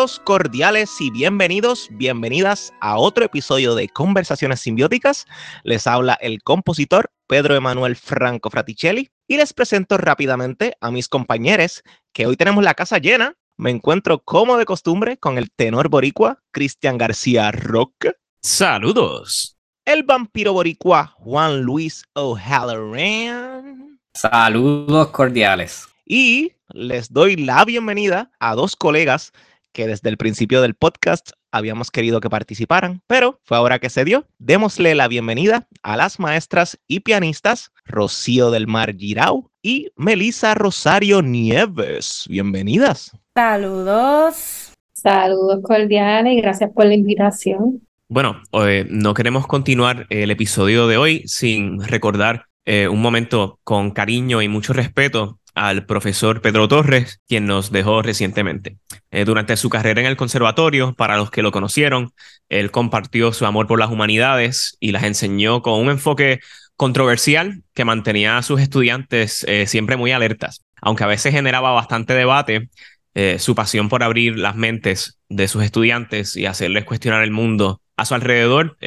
Saludos cordiales y bienvenidos, bienvenidas a otro episodio de Conversaciones Simbióticas. Les habla el compositor Pedro Emanuel Franco Fraticelli y les presento rápidamente a mis compañeros que hoy tenemos la casa llena. Me encuentro como de costumbre con el tenor boricua Cristian García Rock. Saludos. El vampiro boricua Juan Luis O'Halloran. Saludos cordiales. Y les doy la bienvenida a dos colegas que desde el principio del podcast habíamos querido que participaran, pero fue ahora que se dio. Démosle la bienvenida a las maestras y pianistas Rocío del Mar Girau y Melisa Rosario Nieves. Bienvenidas. Saludos. Saludos cordiales y gracias por la invitación. Bueno, eh, no queremos continuar el episodio de hoy sin recordar eh, un momento con cariño y mucho respeto al profesor Pedro Torres, quien nos dejó recientemente. Eh, durante su carrera en el conservatorio, para los que lo conocieron, él compartió su amor por las humanidades y las enseñó con un enfoque controversial que mantenía a sus estudiantes eh, siempre muy alertas. Aunque a veces generaba bastante debate, eh, su pasión por abrir las mentes de sus estudiantes y hacerles cuestionar el mundo a su alrededor,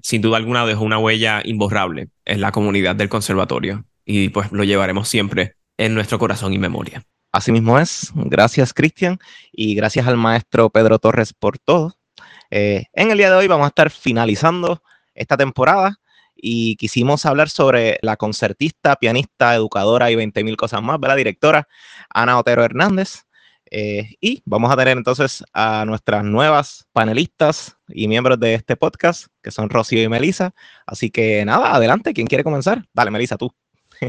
sin duda alguna dejó una huella imborrable en la comunidad del conservatorio. Y pues lo llevaremos siempre en nuestro corazón y memoria. Así mismo es. Gracias, Cristian, y gracias al maestro Pedro Torres por todo. Eh, en el día de hoy vamos a estar finalizando esta temporada y quisimos hablar sobre la concertista, pianista, educadora y 20 mil cosas más, la directora Ana Otero Hernández. Eh, y vamos a tener entonces a nuestras nuevas panelistas y miembros de este podcast, que son Rocío y Melisa. Así que nada, adelante, ¿quién quiere comenzar? Dale, Melisa, tú.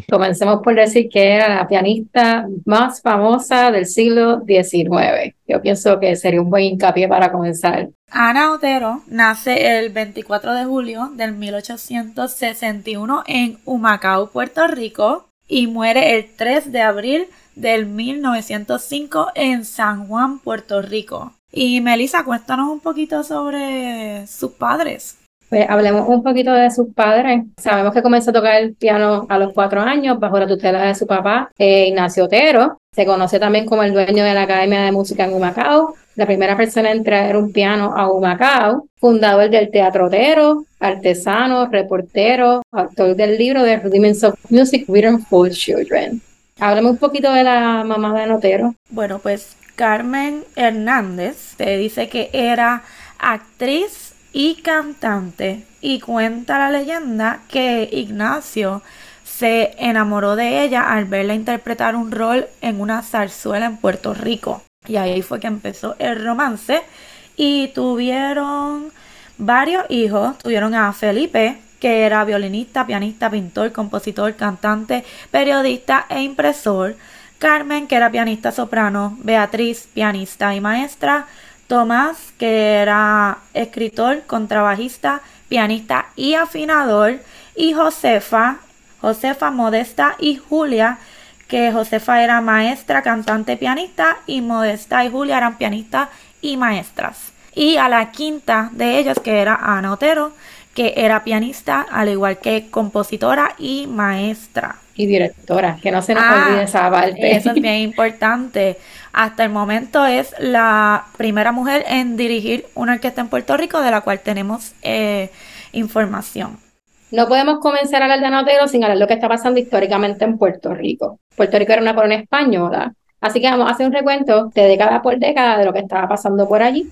Comencemos por decir que era la pianista más famosa del siglo XIX. Yo pienso que sería un buen hincapié para comenzar. Ana Otero nace el 24 de julio del 1861 en Humacao, Puerto Rico, y muere el 3 de abril del 1905 en San Juan, Puerto Rico. Y Melissa, cuéntanos un poquito sobre sus padres. Pues hablemos un poquito de sus padres. Sabemos que comenzó a tocar el piano a los cuatro años bajo la tutela de su papá, eh, Ignacio Otero. Se conoce también como el dueño de la Academia de Música en Humacao, la primera persona en traer un piano a Humacao, fundador del Teatro Otero, artesano, reportero, autor del libro The Rudiments of Music Written for Children. Háblame un poquito de la mamá de Otero. Bueno, pues Carmen Hernández te dice que era actriz y cantante. Y cuenta la leyenda que Ignacio se enamoró de ella al verla interpretar un rol en una zarzuela en Puerto Rico. Y ahí fue que empezó el romance. Y tuvieron varios hijos. Tuvieron a Felipe, que era violinista, pianista, pintor, compositor, cantante, periodista e impresor. Carmen, que era pianista soprano. Beatriz, pianista y maestra. Tomás, que era escritor, contrabajista, pianista y afinador, y Josefa, Josefa Modesta y Julia, que Josefa era maestra, cantante, pianista, y Modesta y Julia eran pianistas y maestras. Y a la quinta de ellas, que era Ana Otero, que era pianista, al igual que compositora y maestra. Y directora, que no se nos ah, olvide esa parte. Eso es bien importante. Hasta el momento es la primera mujer en dirigir una orquesta en Puerto Rico de la cual tenemos eh, información. No podemos comenzar a hablar de Anotero sin hablar de lo que está pasando históricamente en Puerto Rico. Puerto Rico era una colonia española, así que vamos a hacer un recuento de década por década de lo que estaba pasando por allí.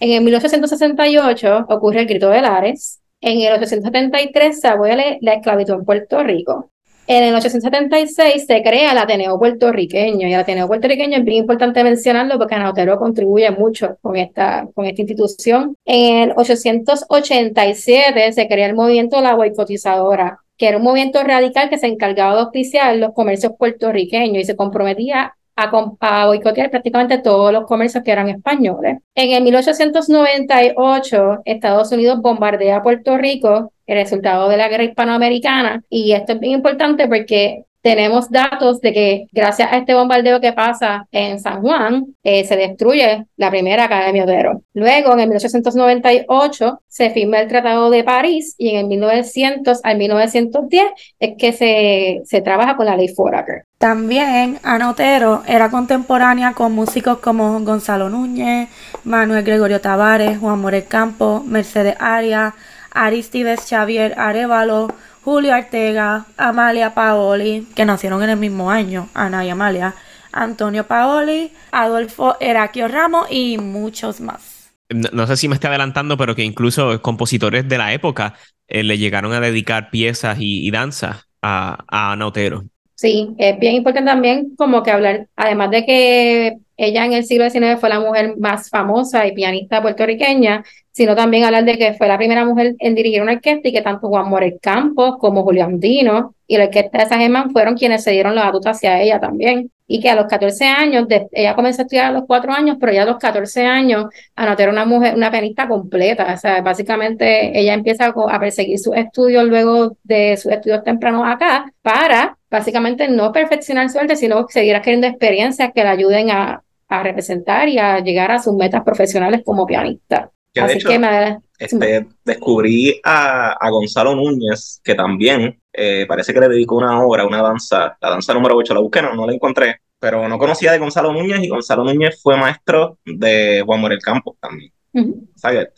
En el 1868 ocurre el Grito de Lares. En el 1873 se abole la esclavitud en Puerto Rico. En el 876 se crea el Ateneo puertorriqueño y el Ateneo puertorriqueño es bien importante mencionarlo porque Anautero contribuye mucho con esta, con esta institución. En el 887 se crea el movimiento La Boicotizadora, que era un movimiento radical que se encargaba de auspiciar los comercios puertorriqueños y se comprometía a, boicotear prácticamente todos los comercios que eran españoles. En el 1898, Estados Unidos bombardea Puerto Rico, el resultado de la guerra hispanoamericana, y esto es bien importante porque tenemos datos de que gracias a este bombardeo que pasa en San Juan, eh, se destruye la primera Academia Oro. Luego, en el 1898, se firma el Tratado de París y en el 1900 al 1910 es que se, se trabaja con la ley Foraker. También Ana Otero era contemporánea con músicos como Gonzalo Núñez, Manuel Gregorio Tavares, Juan Morel Campo, Mercedes Arias, Aristides Xavier Arevalo, Julio Ortega, Amalia Paoli, que nacieron en el mismo año, Ana y Amalia, Antonio Paoli, Adolfo Heraquio Ramos y muchos más. No, sé si me estoy adelantando, pero que incluso compositores de la época eh, le llegaron a dedicar piezas y, danzas a, a Ana Otero. Sí, es bien importante también como que hablar, además de que ella en el siglo XIX fue la mujer más famosa y pianista puertorriqueña, sino también hablar de que fue la primera mujer en dirigir una orquesta y que tanto Juan Morel Campos como Julián Dino y la orquesta de San fueron quienes se dieron la batuta hacia ella también. Y que a los 14 años, ella comenzó a estudiar a los 4 años, pero ya a los 14 años anoté una mujer, una pianista completa. O sea, básicamente ella empieza a perseguir sus estudios luego de sus estudios tempranos acá para básicamente no perfeccionar su arte, sino seguir adquiriendo experiencias que la ayuden a, a representar y a llegar a sus metas profesionales como pianista. Así que me... este, descubrí a, a, Gonzalo Núñez, que también eh, parece que le dedicó una obra, una danza, la danza número 8, la busqué, no, no la encontré, pero no conocía de Gonzalo Núñez y Gonzalo Núñez fue maestro de Juan Morel Campos también.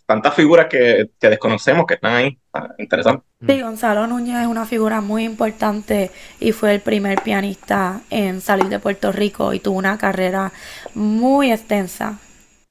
tantas figuras que, que, desconocemos que están ahí, interesante. Sí, Gonzalo Núñez es una figura muy importante y fue el primer pianista en salir de Puerto Rico y tuvo una carrera muy extensa.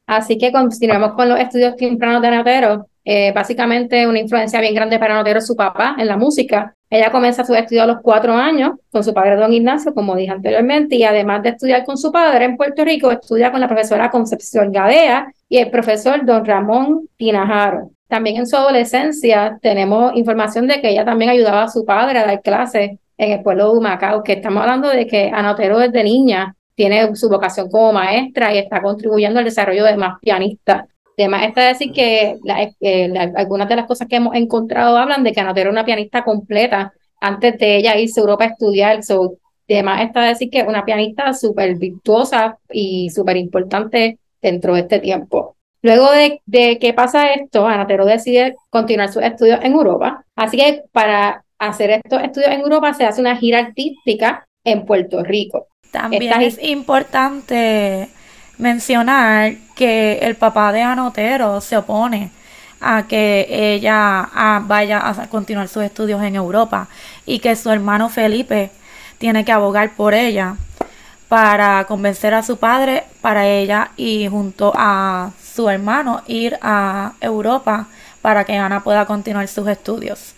Así que continuamos con los estudios tempranos de Notero. Eh, básicamente una influencia bien grande para Notero su papá en la música. Ella comienza sus estudios a los cuatro años con su padre don Ignacio, como dije anteriormente, y además de estudiar con su padre en Puerto Rico, estudia con la profesora Concepción Gadea y el profesor don Ramón Tinajaro. También en su adolescencia tenemos información de que ella también ayudaba a su padre a dar clases en el pueblo de Humacao, que estamos hablando de que Anotero desde niña tiene su vocación como maestra y está contribuyendo al desarrollo de más pianistas. Además, está decir que eh, algunas de las cosas que hemos encontrado hablan de que Anotero era una pianista completa antes de ella irse a Europa a estudiar. So, además, está decir que una pianista súper virtuosa y súper importante dentro de este tiempo. Luego de, de que pasa esto, Anatero decide continuar sus estudios en Europa. Así que para hacer estos estudios en Europa se hace una gira artística en Puerto Rico. También es importante mencionar que el papá de Anotero se opone a que ella vaya a continuar sus estudios en Europa y que su hermano Felipe tiene que abogar por ella para convencer a su padre para ella y junto a su hermano ir a Europa para que Ana pueda continuar sus estudios.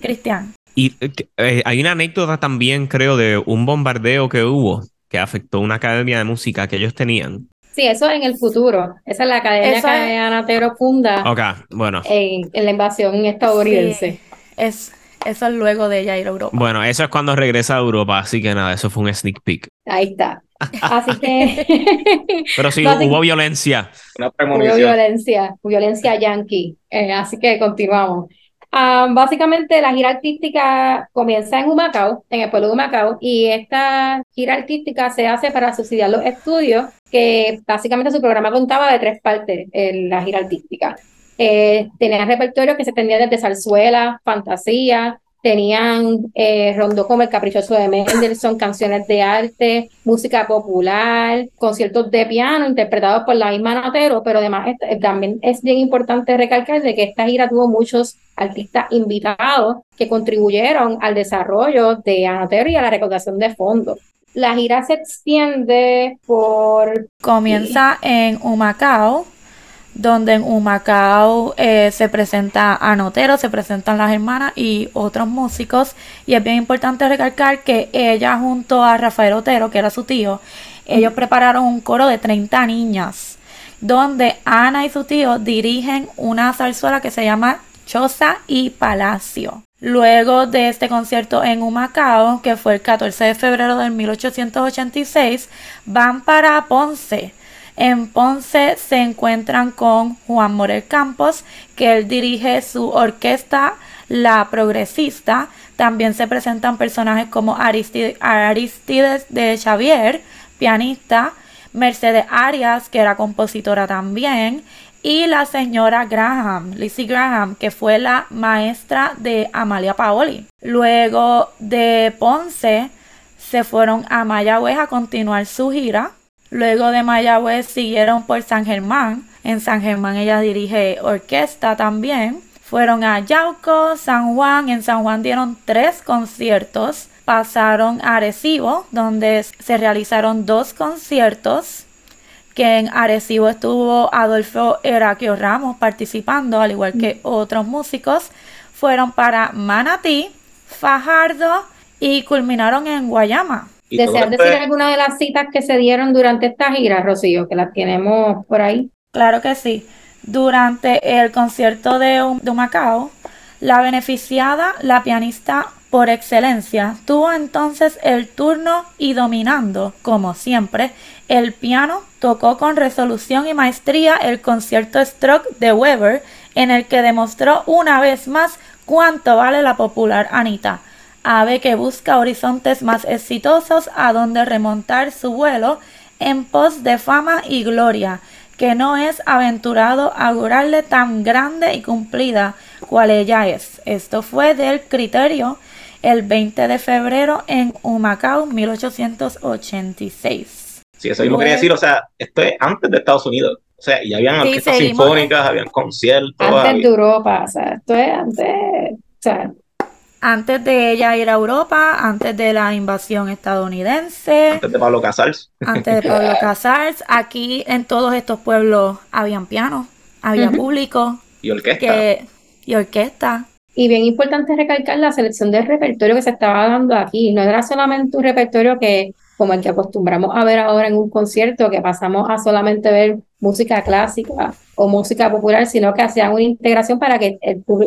Cristian. Y eh, hay una anécdota también, creo, de un bombardeo que hubo que afectó una academia de música que ellos tenían. Sí, eso en el futuro. Esa es la academia que Ana Tero funda. Ok, bueno. En, la invasión estadounidense. es, eso es luego de ella ir a Europa. Bueno, eso es cuando regresa a Europa, así que nada, eso fue un sneak peek. Ahí está. Así que. Pero sí, hubo violencia. hubo violencia, violencia yankee. Eh, así que continuamos. Ah, básicamente la gira artística comienza en Humacao, en el pueblo de Humacao, y esta gira artística se hace para subsidiar los estudios, que básicamente su programa contaba de tres partes, en la gira artística. Eh, tenía repertorio que se extendía desde zarzuela, fantasía, tenían eh, rondó como El Caprichoso de Mendelssohn, canciones de arte, música popular, conciertos de piano interpretados por la misma Notero, pero además también es bien importante recalcar de que esta gira tuvo muchos artistas invitados que contribuyeron al desarrollo de Anotero y a la recaudación de fondos. La gira se extiende por... Comienza en Humacao, donde en Humacao eh, se presenta Anotero, se presentan las hermanas y otros músicos. Y es bien importante recalcar que ella junto a Rafael Otero, que era su tío, ellos prepararon un coro de 30 niñas, donde Ana y su tío dirigen una zarzuela que se llama Choza y Palacio. Luego de este concierto en Humacao, que fue el 14 de febrero de 1886, van para Ponce en Ponce se encuentran con Juan Morel Campos, que él dirige su orquesta La Progresista. También se presentan personajes como Aristides, de Xavier, pianista, Mercedes Arias, que era compositora también, y la señora Graham, Lizzie Graham, que fue la maestra de Amalia Paoli. Luego de Ponce se fueron a Mayagüez a continuar su gira. Luego de Mayagüez siguieron por San Germán. En San Germán ella dirige orquesta también. Fueron a Yauco, San Juan. En San Juan dieron tres conciertos. Pasaron a Arecibo, donde se realizaron dos conciertos. Que en Arecibo estuvo Adolfo Heraquio Ramos participando, al igual que otros músicos. Fueron para Manatí, Fajardo y culminaron en Guayama. ¿Deseas decir alguna de las citas que se dieron durante esta gira, Rocío? Que las tenemos por ahí. Claro que sí. Durante el concierto de, de Macao, la beneficiada, la pianista por excelencia, tuvo entonces el turno y dominando, como siempre, el piano, tocó con resolución y maestría el concierto Stroke de Weber, en el que demostró una vez más cuánto vale la popular Anita, ave que busca horizontes más exitosos a donde remontar su vuelo en pos de fama y gloria, que no es aventurado augurarle tan grande y cumplida cual ella es. Esto fue del criterio el 20 de febrero en Humacao, 1886. Sí, eso mismo quería decir, o sea, esto es antes de Estados Unidos. O sea, y habían orquestas sinfónicas, habían conciertos. Antes de Europa, o sea, esto es antes, o sea, antes de ella ir a Europa, antes de la invasión estadounidense. Antes de Pablo Casals. Antes de Pablo Casals. Aquí en todos estos pueblos habían pianos, había público. Y orquesta. y orquesta. Y bien importante recalcar la selección del repertorio que se estaba dando aquí. No era solamente un repertorio que, como el que acostumbramos a ver ahora en un concierto, que pasamos a solamente ver música clásica o música popular, sino que hacían una integración para que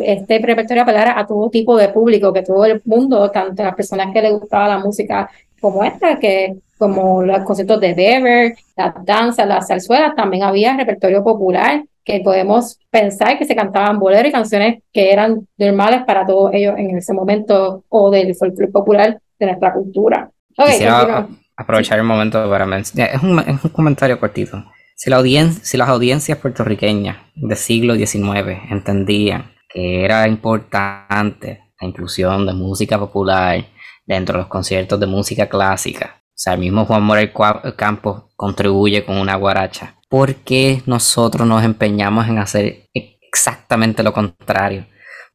este repertorio apelara a todo tipo de público, que todo el mundo, tanto las personas que les gustaba la música como esta, que como los conciertos de Bever, las danzas, las zarzuelas, también había repertorio popular que podemos pensar que se cantaban boleros y canciones que eran normales para todos ellos en ese momento o del folclore popular de nuestra cultura. Quisiera aprovechar el momento para mencionar, es un, es un comentario cortito. Si, la si las audiencias puertorriqueñas del siglo XIX entendían que era importante la inclusión de música popular dentro de los conciertos de música clásica, o sea, el mismo Juan Morel Campos contribuye con una guaracha, ¿por qué nosotros nos empeñamos en hacer exactamente lo contrario?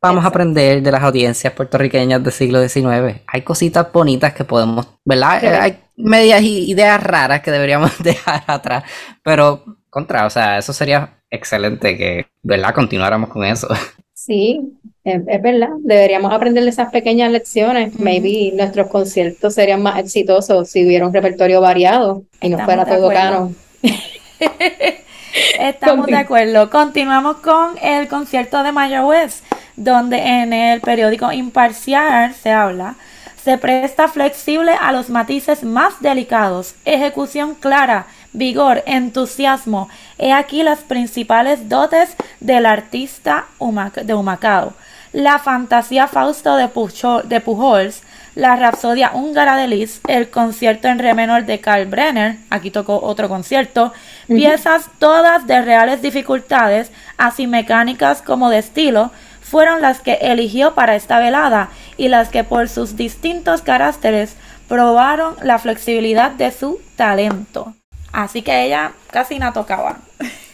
Vamos a aprender de las audiencias puertorriqueñas del siglo XIX. Hay cositas bonitas que podemos, ¿verdad? Hay medias ideas raras que deberíamos dejar atrás, pero contra, o sea, eso sería excelente que, ¿verdad? Continuáramos con eso. Sí, es, verdad. Deberíamos aprender de esas pequeñas lecciones. Maybe nuestros conciertos serían más exitosos si hubiera un repertorio variado y no fuera todo caro. Estamos de acuerdo. Continuamos con el concierto de Mayagüez, donde en el periódico Imparcial se habla, se presta flexible a los matices más delicados, ejecución clara, vigor, entusiasmo. He aquí las principales dotes del artista de Humacao. La fantasía Fausto de, Pujols, la Rapsodia húngara de Liszt, el concierto en re menor de Karl Brenner, aquí tocó otro concierto, piezas todas de reales dificultades, así mecánicas como de estilo, fueron las que eligió para esta velada y las que por sus distintos caracteres probaron la flexibilidad de su talento. Así que ella casi no tocaba.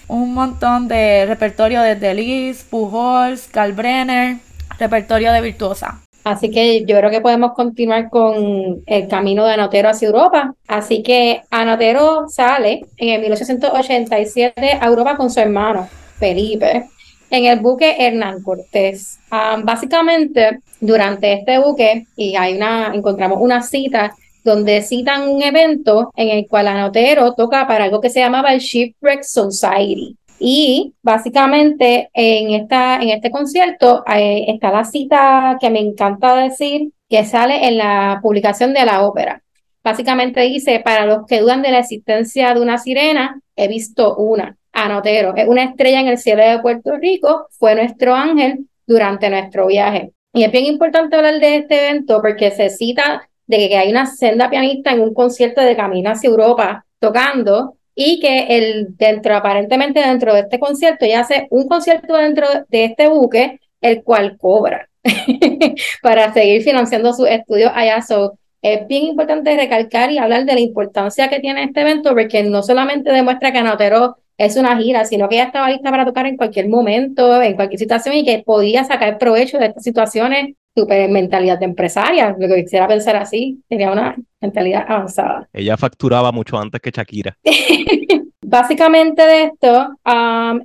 Un montón de repertorio desde Liszt, Pujols, Karl Brenner, repertorio de virtuosa. Así que yo creo que podemos continuar con el camino de Anotero hacia Europa. Así que Anotero sale en el 1887 a Europa con su hermano Felipe en el buque Hernán Cortés. Ah, básicamente, durante este buque, y hay una, encontramos una cita donde citan un evento en el cual Anotero toca para algo que se llamaba el Shipwreck Society. Y básicamente en, esta, en este concierto eh, está la cita que me encanta decir, que sale en la publicación de la ópera. Básicamente dice, para los que dudan de la existencia de una sirena, he visto una. Anotero es una estrella en el cielo de Puerto Rico, fue nuestro ángel durante nuestro viaje. Y es bien importante hablar de este evento porque se cita de que hay una senda pianista en un concierto de Camino hacia Europa tocando y que el, dentro, aparentemente dentro de este concierto, ella hace un concierto dentro de este buque, el cual cobra para seguir financiando sus estudios allá. So, es bien importante recalcar y hablar de la importancia que tiene este evento, porque no solamente demuestra que Anotero es una gira, sino que ella estaba lista para tocar en cualquier momento, en cualquier situación y que podía sacar provecho de estas situaciones, super mentalidad de empresaria, lo que quisiera pensar así, tenía una mentalidad avanzada. Ella facturaba mucho antes que Shakira. Básicamente de esto,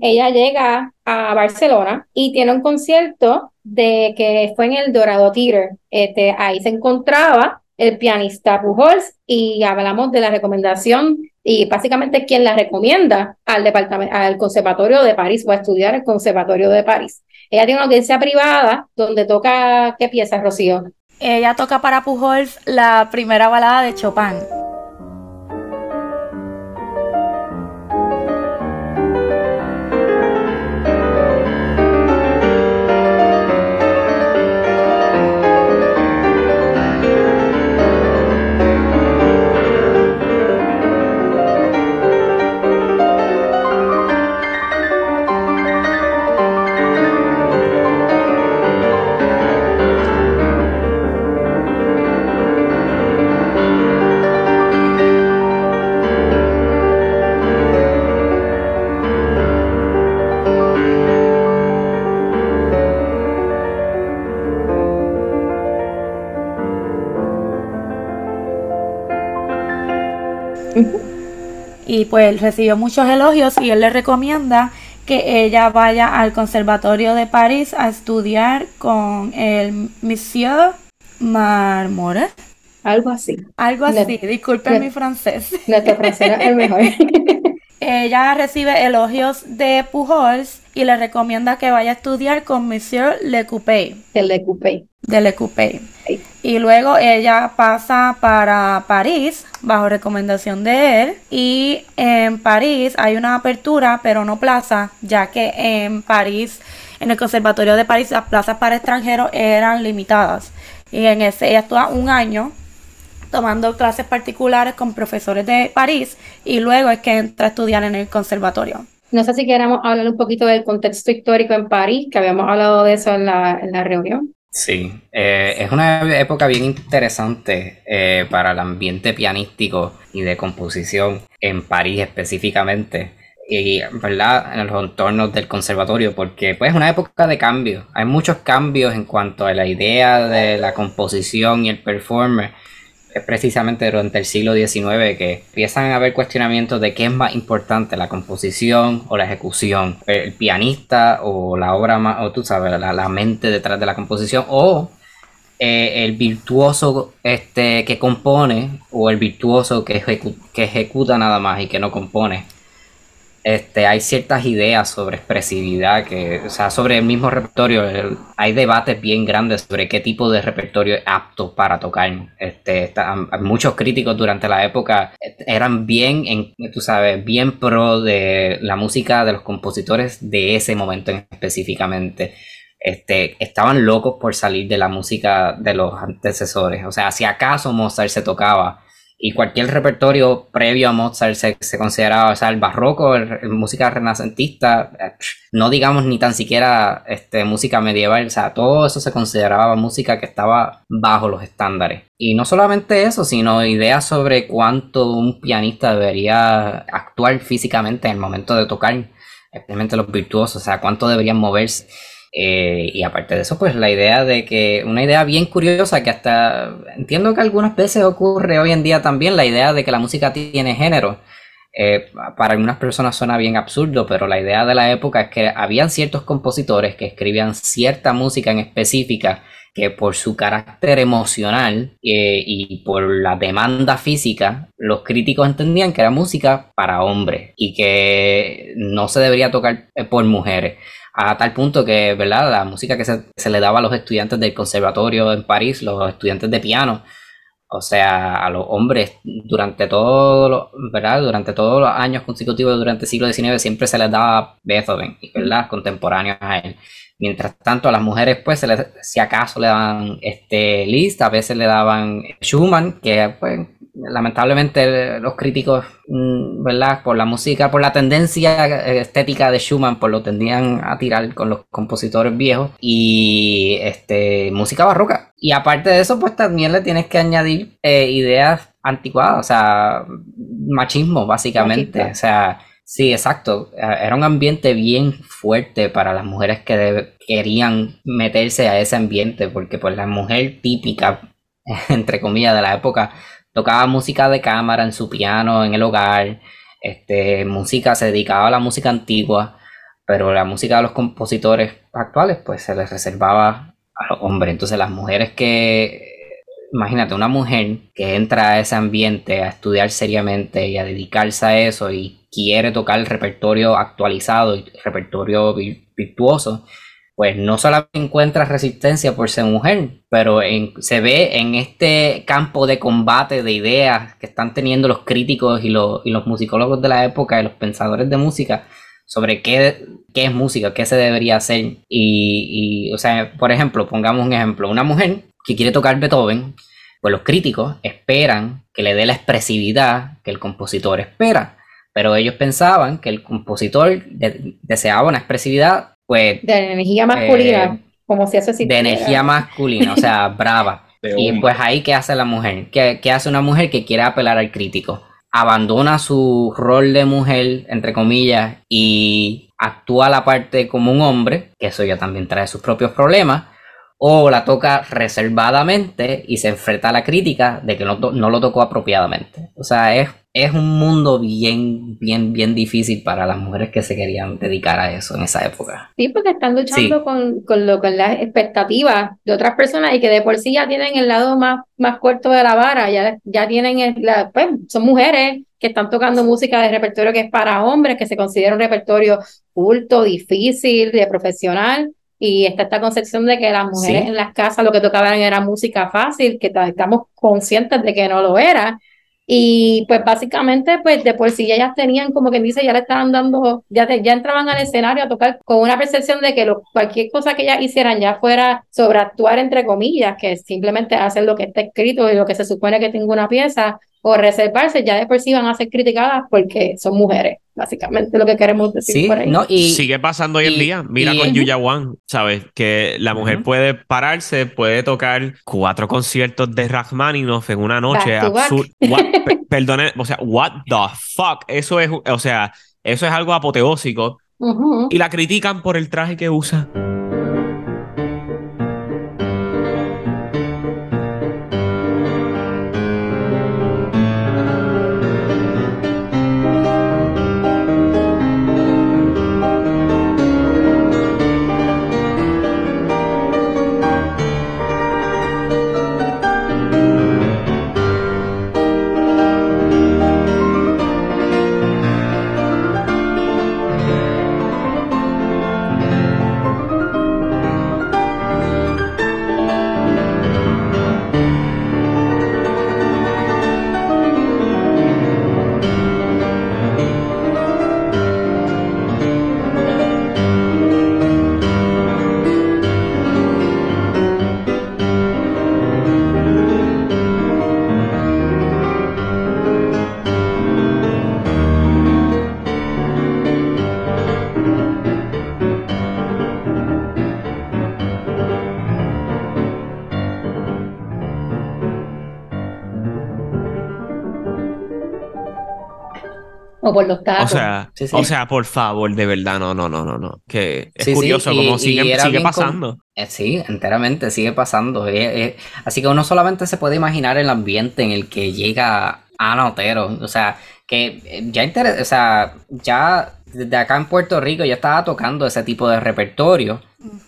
ella llega a Barcelona y tiene un concierto de que fue en el Dorado Theater. Este, ahí se encontraba el pianista Pujols y hablamos de la recomendación y básicamente quién la recomienda al departamento, al Conservatorio de París o a estudiar el Conservatorio de París. Ella tiene una audiencia privada donde toca, ¿qué pieza, Rocío? Ella toca para Pujols la primera balada de Chopin. Y pues recibió muchos elogios y él le recomienda que ella vaya al Conservatorio de París a estudiar con el Monsieur Marmore. Algo así. Algo así, disculpen mi francés. Nuestro francés es el mejor. ella recibe elogios de Pujols y le recomienda que vaya a estudiar con Monsieur Le Coupé. El Le Coupé. De Le Coupé. Y luego ella pasa para París bajo recomendación de él. Y en París hay una apertura, pero no plaza, ya que en París, en el Conservatorio de París, las plazas para extranjeros eran limitadas. Y en ese ella estuvo un año tomando clases particulares con profesores de París y luego es que entra a estudiar en el conservatorio. No sé si queramos hablar un poquito del contexto histórico en París, que habíamos hablado de eso en la, en la reunión. Sí, eh, es una época bien interesante eh, para el ambiente pianístico y de composición en París específicamente y verdad en los entornos del conservatorio porque pues es una época de cambio hay muchos cambios en cuanto a la idea de la composición y el performer es precisamente durante el siglo XIX que empiezan a haber cuestionamientos de qué es más importante, la composición o la ejecución, el pianista o la obra más, o tú sabes, la, mente detrás de la composición, o eh, el virtuoso este, que compone o el virtuoso que, que ejecuta nada más y que no compone este, hay ciertas ideas sobre expresividad, que, o sea, sobre el mismo repertorio, hay debates bien grandes sobre qué tipo de repertorio es apto para tocar. Este, muchos críticos durante la época eran bien, en, tú sabes, bien pro de la música de los compositores de ese momento específicamente. Este, estaban locos por salir de la música de los antecesores. O sea, si acaso Mozart se tocaba y cualquier repertorio previo a Mozart se, consideraba, o sea, el barroco, el, música renacentista, eh, no digamos ni tan siquiera este, música medieval, o sea, todo eso se consideraba música que estaba bajo los estándares. Y no solamente eso, sino ideas sobre cuánto un pianista debería actuar físicamente en el momento de tocar, especialmente los virtuosos, o sea, cuánto deberían moverse. Eh, y aparte de eso, pues la idea de que, una idea bien curiosa que hasta entiendo que algunas veces ocurre hoy en día también, la idea de que la música tiene género. Eh, para algunas personas suena bien absurdo, pero la idea de la época es que habían ciertos compositores que escribían cierta música en específica que por su carácter emocional eh, y por la demanda física, los críticos entendían que era música para hombres y que no se debería tocar por mujeres a tal punto que, ¿verdad? La música que se, le daba a los estudiantes del conservatorio en París, los estudiantes de piano, o sea, a los hombres durante todo, lo, ¿verdad? Durante todos los años consecutivos durante el siglo XIX siempre se les daba Beethoven, ¿verdad? Contemporáneos a él. Mientras tanto, a las mujeres, pues, se les, si acaso le daban este, Liszt, a veces le daban Schumann, que pues, lamentablemente los críticos, mm, ¿verdad? Por la música, por la tendencia estética de Schumann, pues lo tendían a tirar con los compositores viejos y este música barroca. Y aparte de eso, pues también le tienes que añadir eh, ideas anticuadas, o sea, machismo básicamente, o sea, sí, exacto, era un ambiente bien fuerte para las mujeres que querían meterse a ese ambiente, porque pues la mujer típica, entre comillas, de la época, tocaba música de cámara en su piano, en el hogar, este, música, se dedicaba a la música antigua, pero la música de los compositores actuales pues se les reservaba a los hombres. Entonces las mujeres que, imagínate, una mujer que entra a ese ambiente a estudiar seriamente y a dedicarse a eso y quiere tocar el repertorio actualizado y repertorio virtuoso, pues no solamente encuentra resistencia por ser mujer, pero se ve en este campo de combate de ideas que están teniendo los críticos y los, musicólogos de la época y los pensadores de música sobre qué, qué es música, qué se debería hacer. Y, y, o sea, por ejemplo, pongamos un ejemplo, una mujer que quiere tocar Beethoven, pues los críticos esperan que le dé la expresividad que el compositor espera. Pero ellos pensaban que el compositor deseaba una expresividad pues... De energía masculina, eh, como si eso De energía masculina, o sea, brava. y pues ahí, ¿qué hace la mujer? ¿Qué, ¿Qué, hace una mujer que quiere apelar al crítico? Abandona su rol de mujer, entre comillas, y actúa la parte como un hombre, que eso ya también trae sus propios problemas, o la toca reservadamente y se enfrenta a la crítica de que no, no lo tocó apropiadamente. O sea, es es un mundo bien, bien, bien difícil para las mujeres que se querían dedicar a eso en esa época. Sí, porque están luchando con, con, lo, con las expectativas de otras personas y que de por sí ya tienen el lado más, más corto de la vara, ya, ya tienen, el, la, pues, son mujeres que están tocando música de repertorio que es para hombres, que se considera un repertorio culto, difícil, de profesional. Y está esta concepción de que las mujeres en las casas lo que tocaban era música fácil, que estamos conscientes de que no lo era y pues básicamente, pues de por sí ellas tenían, como quien dice, ya le estaban dando, ya, ya entraban al escenario a tocar con una percepción de que lo, cualquier cosa que ellas hicieran ya fuera sobreactuar entre comillas, que simplemente hacer lo que está escrito y lo que se supone que tenga una pieza, o reservarse, ya de por sí van a ser criticadas porque son mujeres, básicamente lo que queremos decir por ahí. No, y, Sigue pasando hoy en día. Mira con Yuya Wang, ¿sabes? Que la mujer puede pararse, puede tocar cuatro conciertos de Rachmaninoff en una noche absurda. Perdone, o sea, what the fuck? Eso es, o sea, eso es algo apoteósico. Y la critican por el traje que usa. Por los tacos. O sea, o sea, por favor, de verdad, no, no, no, no, no. Que es curioso cómo sigue, sigue pasando. Eh, sí, enteramente sigue pasando. así que uno solamente se puede imaginar el ambiente en el que llega Ana Otero. O sea, que eh, ya o sea, ya desde acá en Puerto Rico ya estaba tocando ese tipo de repertorio.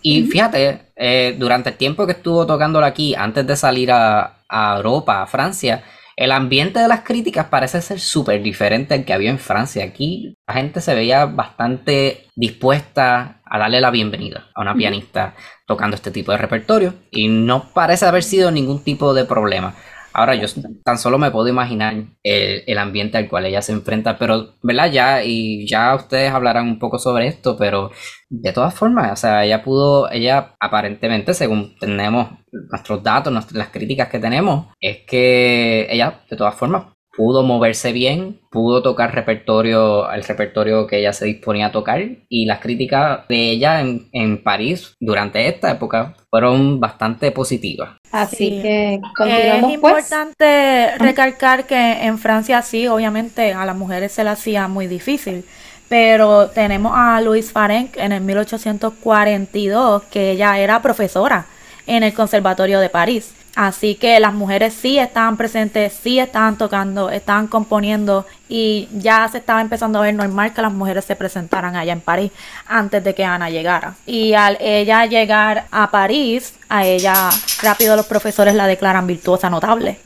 Y fíjate, eh, durante el tiempo que estuvo tocándolo aquí, antes de salir a, a Europa, a Francia, el ambiente de las críticas parece ser súper diferente al que había en Francia. Aquí la gente se veía bastante dispuesta a darle la bienvenida a una pianista tocando este tipo de repertorio y no parece haber sido ningún tipo de problema. Ahora yo tan solo me puedo imaginar el, el, ambiente al cual ella se enfrenta, pero, ¿verdad? Ya, y ya ustedes hablarán un poco sobre esto, pero de todas formas, o sea, ella pudo, ella aparentemente, según tenemos nuestros datos, las críticas que tenemos, es que ella de todas formas pudo moverse bien, pudo tocar repertorio, el repertorio que ella se disponía a tocar y las críticas de ella en, en París durante esta época fueron bastante positivas. Así que continuamos Es pues. importante recalcar que en Francia sí, obviamente a las mujeres se le hacía muy difícil, pero tenemos a Louise Farenc en el 1842 que ella era profesora en el Conservatorio de París. Así que las mujeres sí estaban presentes, sí estaban tocando, estaban componiendo y ya se estaba empezando a ver normal que las mujeres se presentaran allá en París antes de que Ana llegara. Y al ella llegar a París, a ella rápido los profesores la declaran virtuosa notable,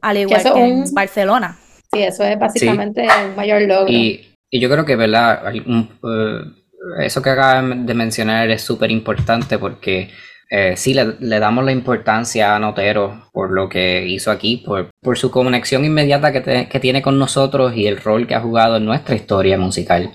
al igual que, en Barcelona. Sí, eso es básicamente el mayor logro. Y, y, yo creo que, ¿verdad? Uh, eso que acabas de mencionar es súper importante porque eh, sí le, damos la importancia a Notero por lo que hizo aquí, por, su conexión inmediata que, tiene con nosotros y el rol que ha jugado en nuestra historia musical.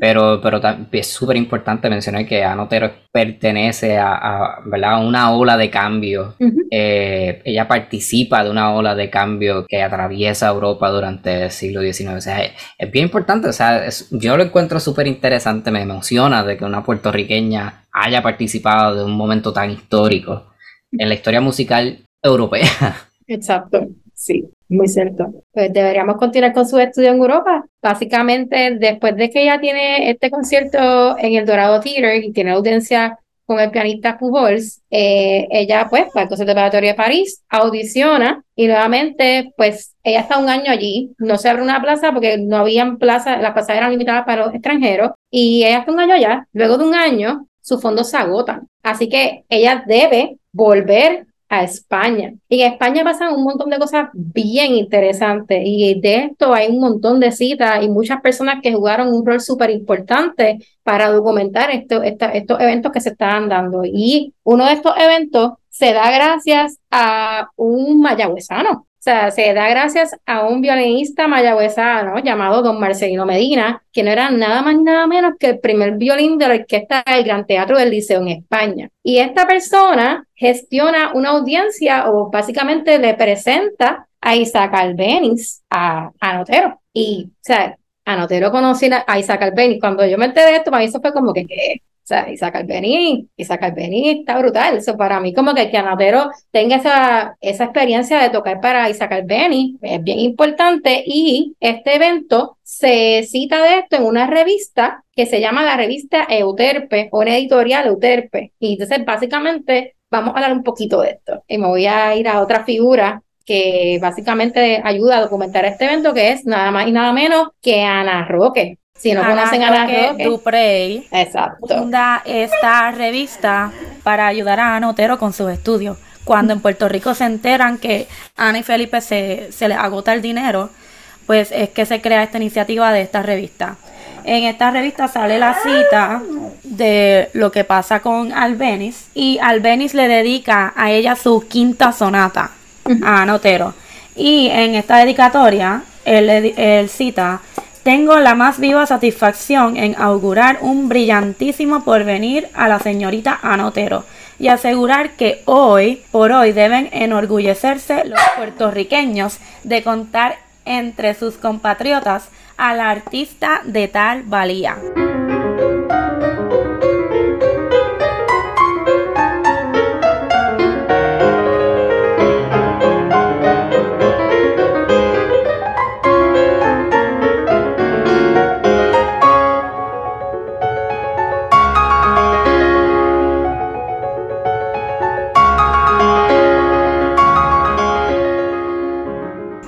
Pero, pero es súper importante mencionar que Anotero pertenece a, una ola de cambio. Eh, ella participa de una ola de cambio que atraviesa Europa durante el siglo XIX. O sea, es, bien importante. O sea, yo lo encuentro súper interesante. Me emociona de que una puertorriqueña haya participado de un momento tan histórico en la historia musical europea. Exacto, sí. Muy cierto. Pues deberíamos continuar con su estudio en Europa. Básicamente, después de que ella tiene este concierto en el Dorado Theater y tiene audiencia con el pianista Pujols, eh, ella pues va al Conservatorio de París, audiciona y nuevamente pues ella está un año allí, no se abre una plaza porque no habían plazas, las plazas eran limitadas para los extranjeros y ella está un año allá, luego de un año sus fondos se agotan, así que ella debe volver a España. Y en España pasan un montón de cosas bien interesantes y de esto hay un montón de citas y muchas personas que jugaron un rol súper importante para documentar esto, estos eventos que se estaban dando. Y uno de estos eventos se da gracias a un mayagüezano sea, se da gracias a un violinista mayagüezano llamado don Marcelino Medina, que no era nada más ni nada menos que el primer violín de la orquesta del Gran Teatro del Liceo en España. Y esta persona gestiona una audiencia o básicamente le presenta a Isaac Albeniz a, Anotero. Y, o sea, Anotero conocí a Isaac Albeniz. Cuando yo me enteré de esto, para mí eso fue como que. O sea, Isaac Albení, Isaac Albení está brutal. Eso para mí, como que que Anotero tenga esa, esa experiencia de tocar para Isaac Albení es bien importante. Y este evento se cita de esto en una revista que se llama la revista Euterpe, o una editorial Euterpe. Y entonces, básicamente, vamos a hablar un poquito de esto. Y me voy a ir a otra figura que básicamente ayuda a documentar este evento, que es nada más y nada menos que Ana Roque. Si no conocen a Ana Roque, Duprey Exacto. funda esta revista para ayudar a Ana Otero con sus estudios. Cuando en Puerto Rico se enteran que Ana y Felipe se, se les agota el dinero, pues es que se crea esta iniciativa de esta revista. En esta revista sale la cita de lo que pasa con Albeniz y Albeniz le dedica a ella su quinta sonata a Ana Otero. Y en esta dedicatoria él, él cita tengo la más viva satisfacción en augurar un brillantísimo porvenir a la señorita Anotero y asegurar que hoy por hoy deben enorgullecerse los puertorriqueños de contar entre sus compatriotas a la artista de tal valía.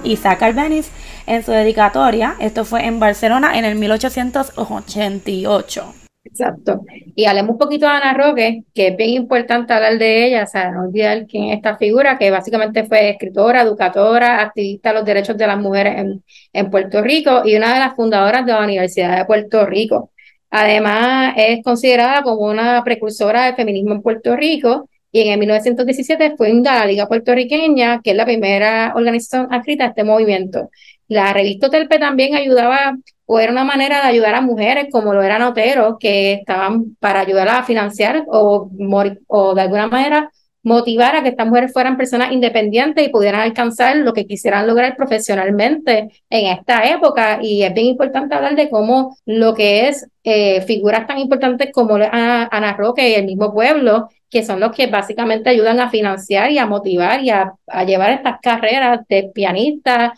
Isaac Albeniz en su dedicatoria. Esto fue en Barcelona en el 1888. Exacto. Y hablemos un poquito de Ana Roque, que es bien importante hablar de ella, o sea, no olvidar quién es esta figura, que básicamente fue escritora, educadora, activista de los derechos de las mujeres en, en Puerto Rico y una de las fundadoras de la Universidad de Puerto Rico. Además, es considerada como una precursora del feminismo en Puerto Rico y en el 1917 fue fundada la Liga Puertorriqueña, que es la primera organización adscrita a este movimiento. La revista Telpe también ayudaba, o era una manera de ayudar a mujeres, como lo eran Otero, que estaban para ayudar a financiar o, o de alguna manera motivar a que estas mujeres fueran personas independientes y pudieran alcanzar lo que quisieran lograr profesionalmente en esta época. Y es bien importante hablar de cómo lo que es eh, figuras tan importantes como Ana Roque y el mismo pueblo, que son los que básicamente ayudan a financiar y a motivar y a, llevar estas carreras de pianistas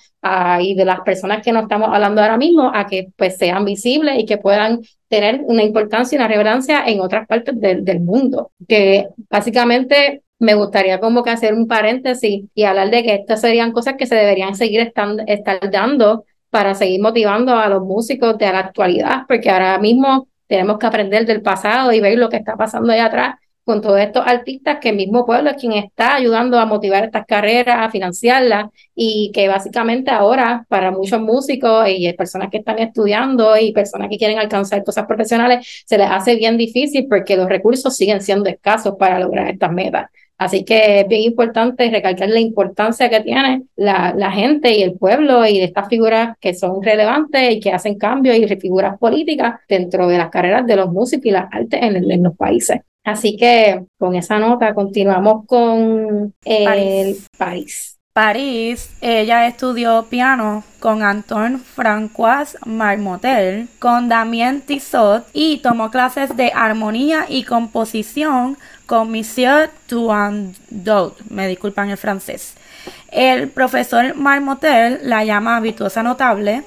y de las personas que nos estamos hablando ahora mismo a que pues sean visibles y que puedan tener una importancia y una relevancia en otras partes del mundo. Que básicamente me gustaría como que hacer un paréntesis y hablar de que estas serían cosas que se deberían seguir estar dando para seguir motivando a los músicos de la actualidad, porque ahora mismo tenemos que aprender del pasado y ver lo que está pasando allá atrás con todos estos artistas que el mismo pueblo es quien está ayudando a motivar estas carreras, a financiarlas y que básicamente ahora para muchos músicos y personas que están estudiando y personas que quieren alcanzar cosas profesionales se les hace bien difícil porque los recursos siguen siendo escasos para lograr estas metas. Así que es bien importante recalcar la importancia que tiene la, la gente y el pueblo y estas figuras que son relevantes y que hacen cambios y figuras políticas dentro de las carreras de los músicos y las artes en, los países. Así que con esa nota continuamos con el París. París, ella estudió piano con Antoine Francois Marmotel, con Damien Tissot y tomó clases de armonía y composición con Monsieur Tuandot, me disculpan el francés. El profesor Marmotel la llama virtuosa notable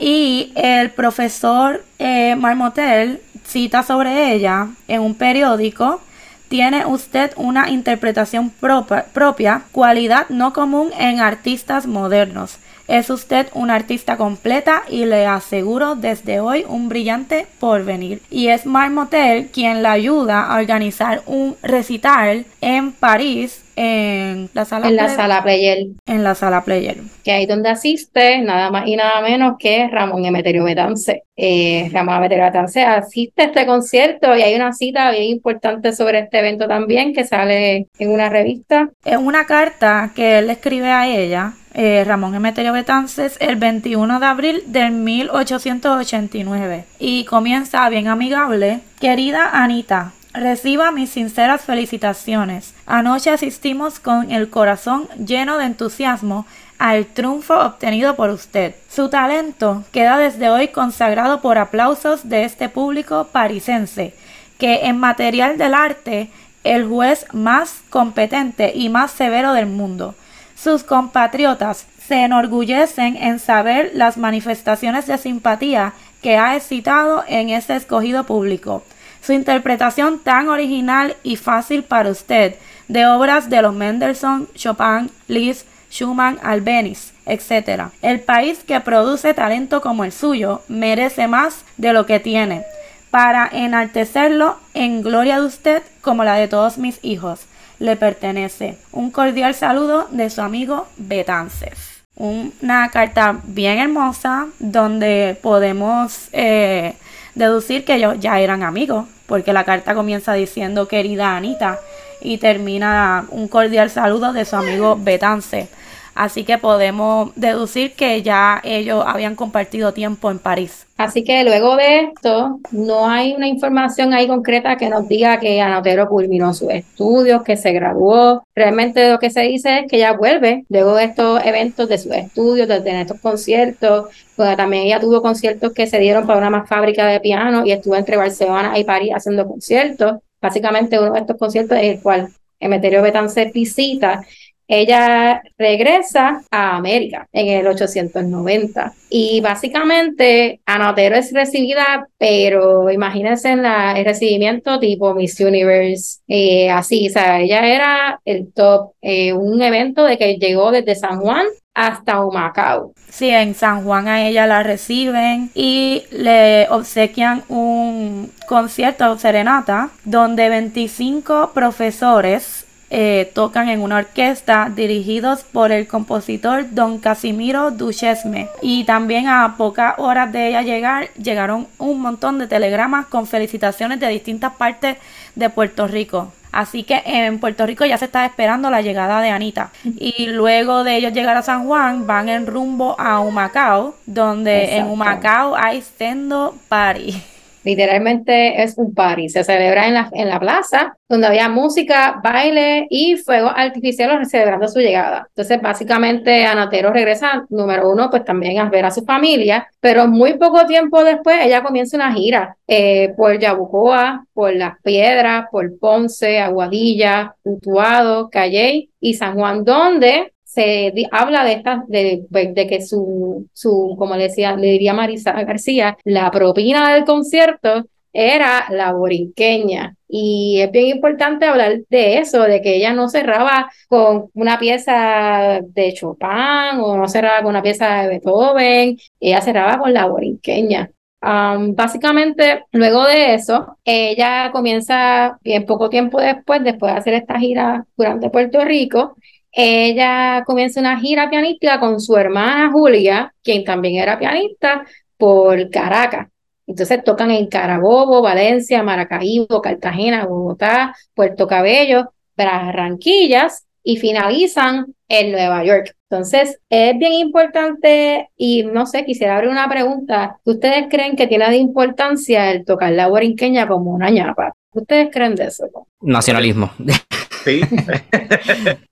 y el profesor eh, Marmotel cita sobre ella en un periódico tiene usted una interpretación propia, cualidad no común en artistas modernos. Es usted una artista completa y le aseguro desde hoy un brillante porvenir. Y es Marmotel quien la ayuda a organizar un recital en París en la sala en la sala Player. En la sala Player. Que ahí donde asiste nada más y nada menos que Ramón Emeterio Betance. Eh, Ramón Emeterio Betance asiste a este concierto y hay una cita bien importante sobre este evento también que sale en una revista. Es una carta que él escribe a ella eh, Ramón Emeterio Betances el 21 de abril del 1889 y comienza bien amigable. Querida Anita, Reciba mis sinceras felicitaciones. Anoche asistimos con el corazón lleno de entusiasmo al triunfo obtenido por usted. Su talento queda desde hoy consagrado por aplausos de este público parisense, que en material del arte el juez más competente y más severo del mundo. Sus compatriotas se enorgullecen en saber las manifestaciones de simpatía que ha excitado en este escogido público. Su interpretación tan original y fácil para usted de obras de los Mendelssohn, Chopin, Liszt, Schumann, Albeniz, etc. El país que produce talento como el suyo merece más de lo que tiene, para enaltecerlo en gloria de usted como la de todos mis hijos le pertenece. Un cordial saludo de su amigo Betances. Una carta bien hermosa donde podemos eh, deducir que ellos ya eran amigos, porque la carta comienza diciendo querida Anita y termina un cordial saludo de su amigo Betance. Así que podemos deducir que ya ellos habían compartido tiempo en París. Así que luego de esto, no hay una información ahí concreta que nos diga que Anotero culminó sus estudios, que se graduó. Realmente lo que se dice es que ella vuelve luego de estos eventos de sus estudios, de estos conciertos. Pues también ella tuvo conciertos que se dieron para una más fábrica de piano y estuvo entre Barcelona y París haciendo conciertos. Básicamente uno de estos conciertos es el cual Emeterio Betance visita ella regresa a América en el 890 y básicamente Anotero es recibida, pero imagínense el recibimiento tipo Miss Universe, eh, así, o sea, ella era el top, eh, un evento de que llegó desde San Juan hasta Humacao. Sí, en San Juan a ella la reciben y le obsequian un concierto serenata donde 25 profesores eh, tocan en una orquesta dirigidos por el compositor Don Casimiro Duchesme. Y también a pocas horas de ella llegar, llegaron un montón de telegramas con felicitaciones de distintas partes de Puerto Rico. Así que en Puerto Rico ya se está esperando la llegada de Anita. Y luego de ellos llegar a San Juan, van en rumbo a Humacao, donde en Humacao hay Sendo Party. Literalmente es un party. Se celebra en la, en la plaza, donde había música, baile y fuego artificial celebrando su llegada. Entonces, básicamente, Anatero regresa, número uno, pues también a ver a su familia, pero muy poco tiempo después ella comienza una gira eh, por Yabucoa, por Las Piedras, por Ponce, Aguadilla, Utuado, Calley y San Juan, donde se habla de de, pues, de, que su, su, como le decía, le diría Marisa García, la propina del concierto era la borinqueña. Y es bien importante hablar de eso, de que ella no cerraba con una pieza de Chopin o no cerraba con una pieza de Beethoven, ella cerraba con la borinqueña. básicamente, luego de eso, ella comienza bien poco tiempo después, después de hacer esta gira durante Puerto Rico, ella comienza una gira pianística con su hermana Julia, quien también era pianista, por Caracas. Entonces tocan en Carabobo, Valencia, Maracaibo, Cartagena, Bogotá, Puerto Cabello, Barranquillas y finalizan en Nueva York. Entonces, es bien importante y no sé, quisiera abrir una pregunta. ¿Ustedes creen que tiene de importancia el tocar la borinqueña como una ñapa? ¿Ustedes creen de eso? Nacionalismo. Sí.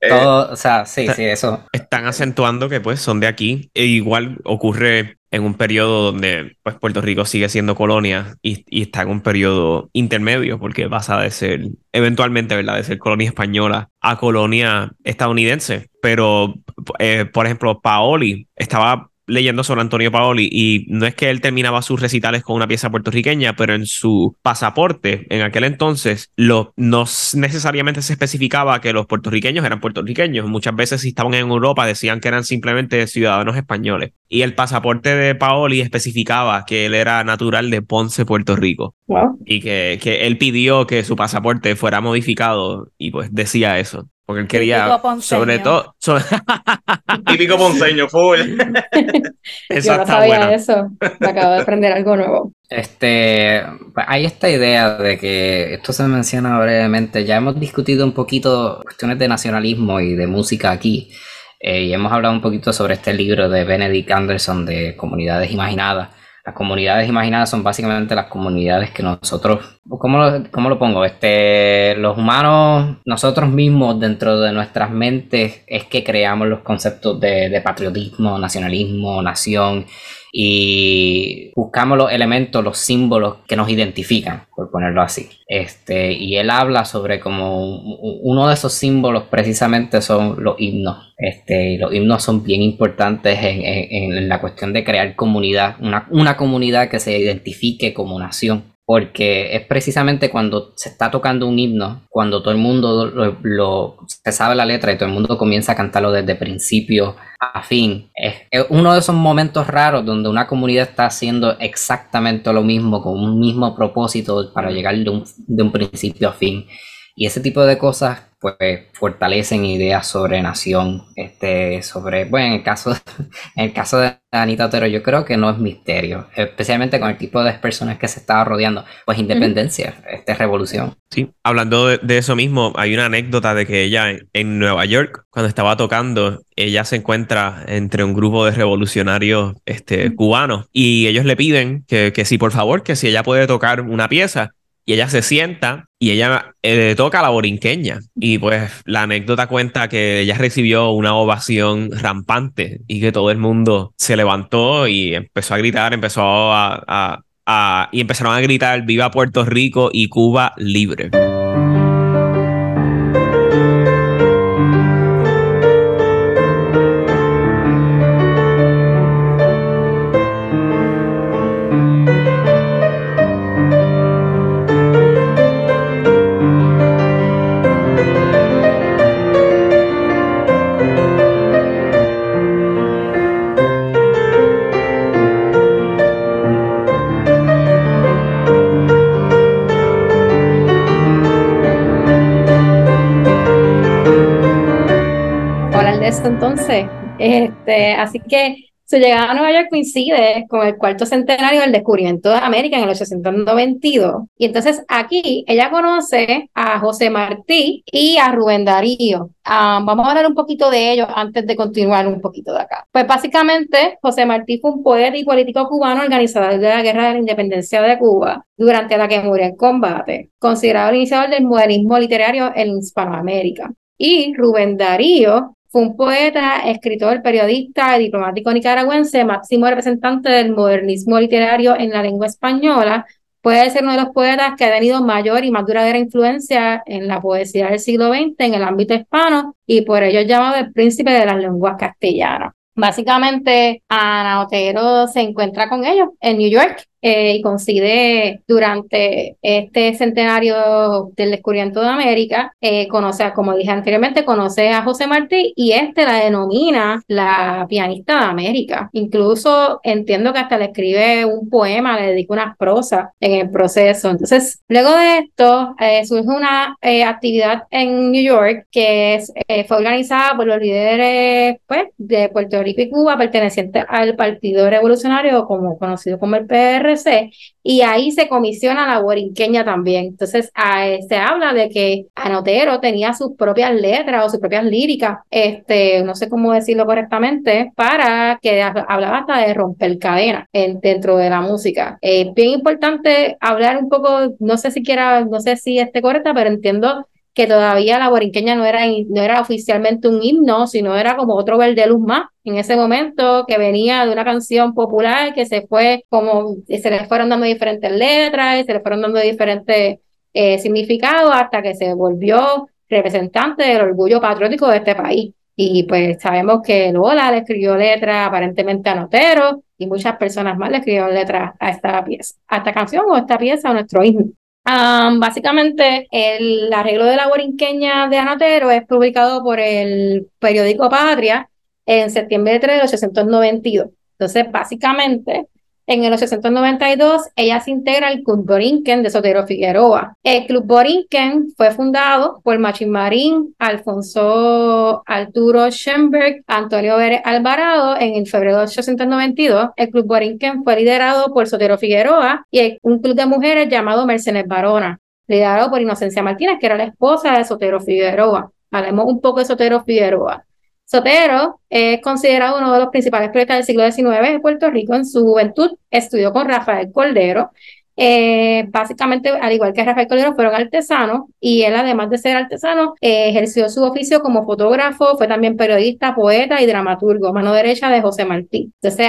Todo, o sea, sí, sí, eso. Están acentuando que pues son de aquí. E igual ocurre en un periodo donde pues Puerto Rico sigue siendo colonia y, está en un periodo intermedio porque pasa de ser eventualmente, ¿verdad? De ser colonia española a colonia estadounidense. Pero, eh, por ejemplo, Paoli estaba leyendo sobre Antonio Paoli y no es que él terminaba sus recitales con una pieza puertorriqueña, pero en su pasaporte en aquel entonces lo, no necesariamente se especificaba que los puertorriqueños eran puertorriqueños. Muchas veces si estaban en Europa decían que eran simplemente ciudadanos españoles. Y el pasaporte de Paoli especificaba que él era natural de Ponce, Puerto Rico. Y que, que él pidió que su pasaporte fuera modificado y pues decía eso. Porque él quería, sobre todo, típico ponceño, full. eso Yo no sabía eso, me acabo de aprender algo nuevo. Este, pues, hay esta idea de que esto se menciona brevemente. Ya hemos discutido un poquito cuestiones de nacionalismo y de música aquí. Eh, y hemos hablado un poquito sobre este libro de Benedict Anderson de Comunidades Imaginadas las comunidades imaginadas son básicamente las comunidades que nosotros, ¿cómo lo, cómo lo pongo? Este, los humanos, nosotros mismos dentro de nuestras mentes es que creamos los conceptos de, de patriotismo, nacionalismo, nación y buscamos los elementos, los símbolos que nos identifican, por ponerlo así. Este, y él habla sobre como uno de esos símbolos precisamente son los himnos. Este, los himnos son bien importantes en, la cuestión de crear comunidad, una, una comunidad que se identifique como nación porque es precisamente cuando se está tocando un himno, cuando todo el mundo lo, se sabe la letra y todo el mundo comienza a cantarlo desde principio a fin. Es, uno de esos momentos raros donde una comunidad está haciendo exactamente lo mismo, con un mismo propósito para llegar de un, de un principio a fin. Y ese tipo de cosas pues fortalecen ideas sobre nación, este, sobre, bueno, en el caso, en el caso de Anita Otero, yo creo que no es misterio, especialmente con el tipo de personas que se estaba rodeando, pues independencia, esta revolución. Sí, hablando de, eso mismo, hay una anécdota de que ella en, Nueva York, cuando estaba tocando, ella se encuentra entre un grupo de revolucionarios este, cubanos y ellos le piden que, que si por favor, que si ella puede tocar una pieza y ella se sienta y ella le toca la borinqueña. Y pues la anécdota cuenta que ella recibió una ovación rampante y que todo el mundo se levantó y empezó a gritar, empezó a, a y empezaron a gritar Viva Puerto Rico y Cuba libre. Este, así que Su llegada a Nueva York coincide con el cuarto centenario del descubrimiento de América en el 892. Y entonces aquí ella conoce a José Martí y a Rubén Darío. Ah, vamos a hablar un poquito de ellos antes de continuar un poquito de acá. Pues básicamente, José Martí fue un poeta y político cubano organizador de la Guerra de la Independencia de Cuba, durante la que murió en combate, considerado el iniciador del modernismo literario en Hispanoamérica. Y Rubén Darío fue un poeta, escritor, periodista, diplomático nicaragüense, máximo representante del modernismo literario en la lengua española. Puede ser uno de los poetas que ha tenido mayor y más duradera influencia en la poesía del siglo XX en el ámbito hispano y por ello llamado el príncipe de las lenguas castellanas. Básicamente, Ana Otero se encuentra con ellos en New York eh, y coincide durante este centenario del descubrimiento de América, eh, conoce, como dije anteriormente, conoce a José Martí y este la denomina la pianista de América. Incluso entiendo que hasta le escribe un poema, le dedica unas prosas en el proceso. Entonces, luego de esto, eh, surge una actividad en New York que es, fue organizada por los líderes pues, de Puerto Rico y Cuba pertenecientes al Partido Revolucionario, como conocido como el PR y ahí se comisiona la borinqueña también. Entonces, se habla de que Anotero tenía sus propias letras o sus propias líricas, este, no sé cómo decirlo correctamente, para que hablaba hasta de romper cadenas dentro de la música. Es bien importante hablar un poco, no sé si quiera, no sé si esté correcta, pero entiendo que todavía la borinqueña no era, no era oficialmente un himno, sino era como otro verde luz más en ese momento que venía de una canción popular que se fue como, se le fueron dando diferentes letras y se le fueron dando diferentes eh, significados hasta que se volvió representante del orgullo patriótico de este país. Y pues sabemos que Lola le escribió letras aparentemente a Notero y muchas personas más le escribieron letras a esta pieza, a esta canción o a esta pieza, a nuestro himno básicamente, el arreglo de la borinqueña de Anotero es publicado por el periódico Patria en septiembre de 1892. Entonces, básicamente, en el 892, ella se integra al Club Borinquen de Sotero Figueroa. El Club Borinquen fue fundado por Machín Marín, Alfonso Arturo Schoenberg, Antonio Vélez Alvarado en el febrero de 892. El Club Borinquen fue liderado por Sotero Figueroa y un club de mujeres llamado Mercedes Barona, liderado por Inocencia Martínez, que era la esposa de Sotero Figueroa. Hablemos un poco de Sotero Figueroa. Sotero es considerado uno de los principales poetas del siglo XIX de Puerto Rico. En su juventud estudió con Rafael Cordero. Eh, básicamente, al igual que Rafael Cordero, fueron artesanos y él, además de ser artesano, eh, ejerció su oficio como fotógrafo, fue también periodista, poeta y dramaturgo, mano derecha de José Martí. Entonces,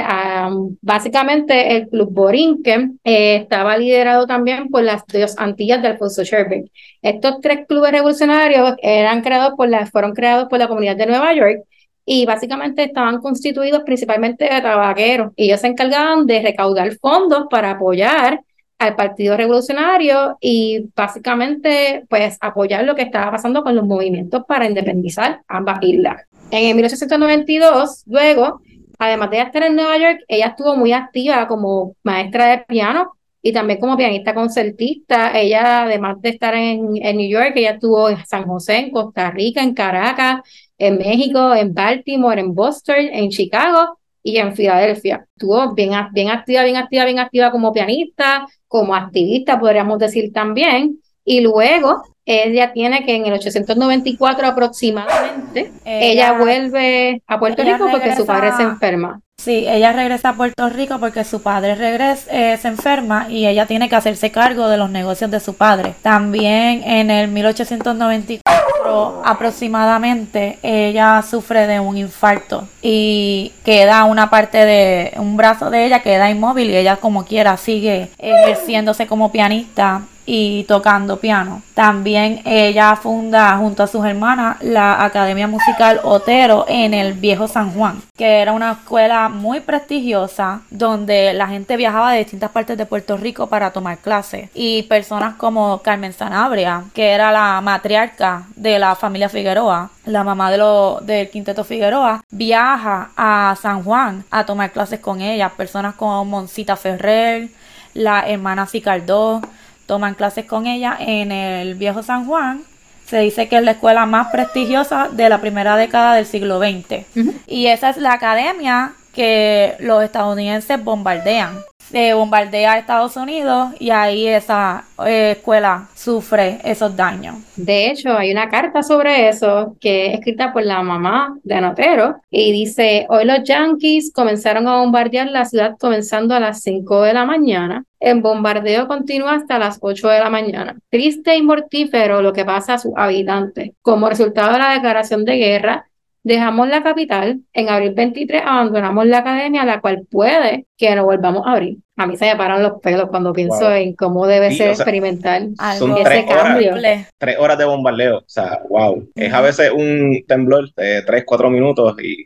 básicamente, el Club Borinquen eh, estaba liderado también por las dos Antillas de Alfonso Sherbeck. Estos tres clubes revolucionarios eran creados por la, fueron creados por la comunidad de Nueva York y básicamente estaban constituidos principalmente de tabaqueros. Y ellos se encargaban de recaudar fondos para apoyar al Partido Revolucionario y básicamente pues apoyar lo que estaba pasando con los movimientos para independizar ambas islas. En el 1892, luego, además de estar en Nueva York, ella estuvo muy activa como maestra de piano y también como pianista concertista. Ella, además de estar en, en New York, ella estuvo en San José, en Costa Rica, en Caracas, en México, en Baltimore, en Boston, en Chicago y en Filadelfia. Estuvo bien, bien activa, bien activa, bien activa como pianista, como activista, podríamos decir también. Y luego ella tiene que en el 894 aproximadamente, ella, vuelve a Puerto Rico porque su padre se enferma. Sí, ella regresa a Puerto Rico porque su padre regresa, eh, se enferma y ella tiene que hacerse cargo de los negocios de su padre. También en el 1894 aproximadamente ella sufre de un infarto y queda una parte de un brazo de ella queda inmóvil y ella como quiera sigue ejerciéndose como pianista y tocando piano. También ella funda junto a sus hermanas la Academia Musical Otero en el Viejo San Juan, que era una escuela muy prestigiosa donde la gente viajaba de distintas partes de Puerto Rico para tomar clases. Y personas como Carmen Sanabria, que era la matriarca de la familia Figueroa, la mamá de lo, del quinteto Figueroa, viaja a San Juan a tomar clases con ella. Personas como Moncita Ferrer, la hermana Cicardó, toman clases con ella en el Viejo San Juan. Se dice que es la escuela más prestigiosa de la primera década del siglo XX. Y esa es la academia que los estadounidenses bombardean se bombardea a Estados Unidos y ahí esa eh, escuela sufre esos daños. De hecho, hay una carta sobre eso que es escrita por la mamá de Anotero y dice, hoy los yankees comenzaron a bombardear la ciudad comenzando a las 5 de la mañana. El bombardeo continúa hasta las 8 de la mañana. Triste y mortífero lo que pasa a sus habitantes. Como resultado de la declaración de guerra, Dejamos la capital, en abril 23 abandonamos la academia, la cual puede que no volvamos a abrir. A mí se me paran los pelos cuando pienso en cómo debe ser experimental son ese cambio. tres horas de bombardeo, o sea, wow. Es a veces un temblor de tres, cuatro minutos y,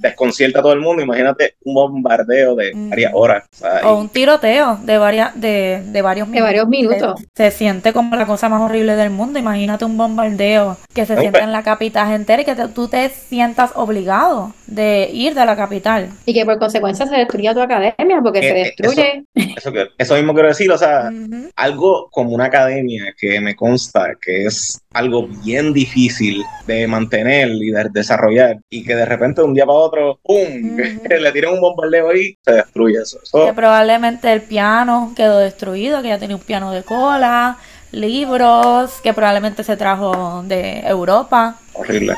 desconcierta a todo el mundo. Imagínate un bombardeo de varias horas. O, un tiroteo de, varias, de, de varios minutos. De varios minutos. Se, siente como la cosa más horrible del mundo. Imagínate un bombardeo que se siente pues en la capital entera y que tú te sientas obligado de ir de la capital. Y que por consecuencia se destruya tu academia porque se destruye. Eso, mismo quiero decir, o sea, algo como una academia que me consta que es algo bien difícil de mantener y de desarrollar y que de repente de un día para otro, ¡pum! le tiran un bombardeo ahí, se destruye eso. Que probablemente el piano quedó destruido, que ya tenía un piano de cola, libros, que probablemente se trajo de Europa. Horrible.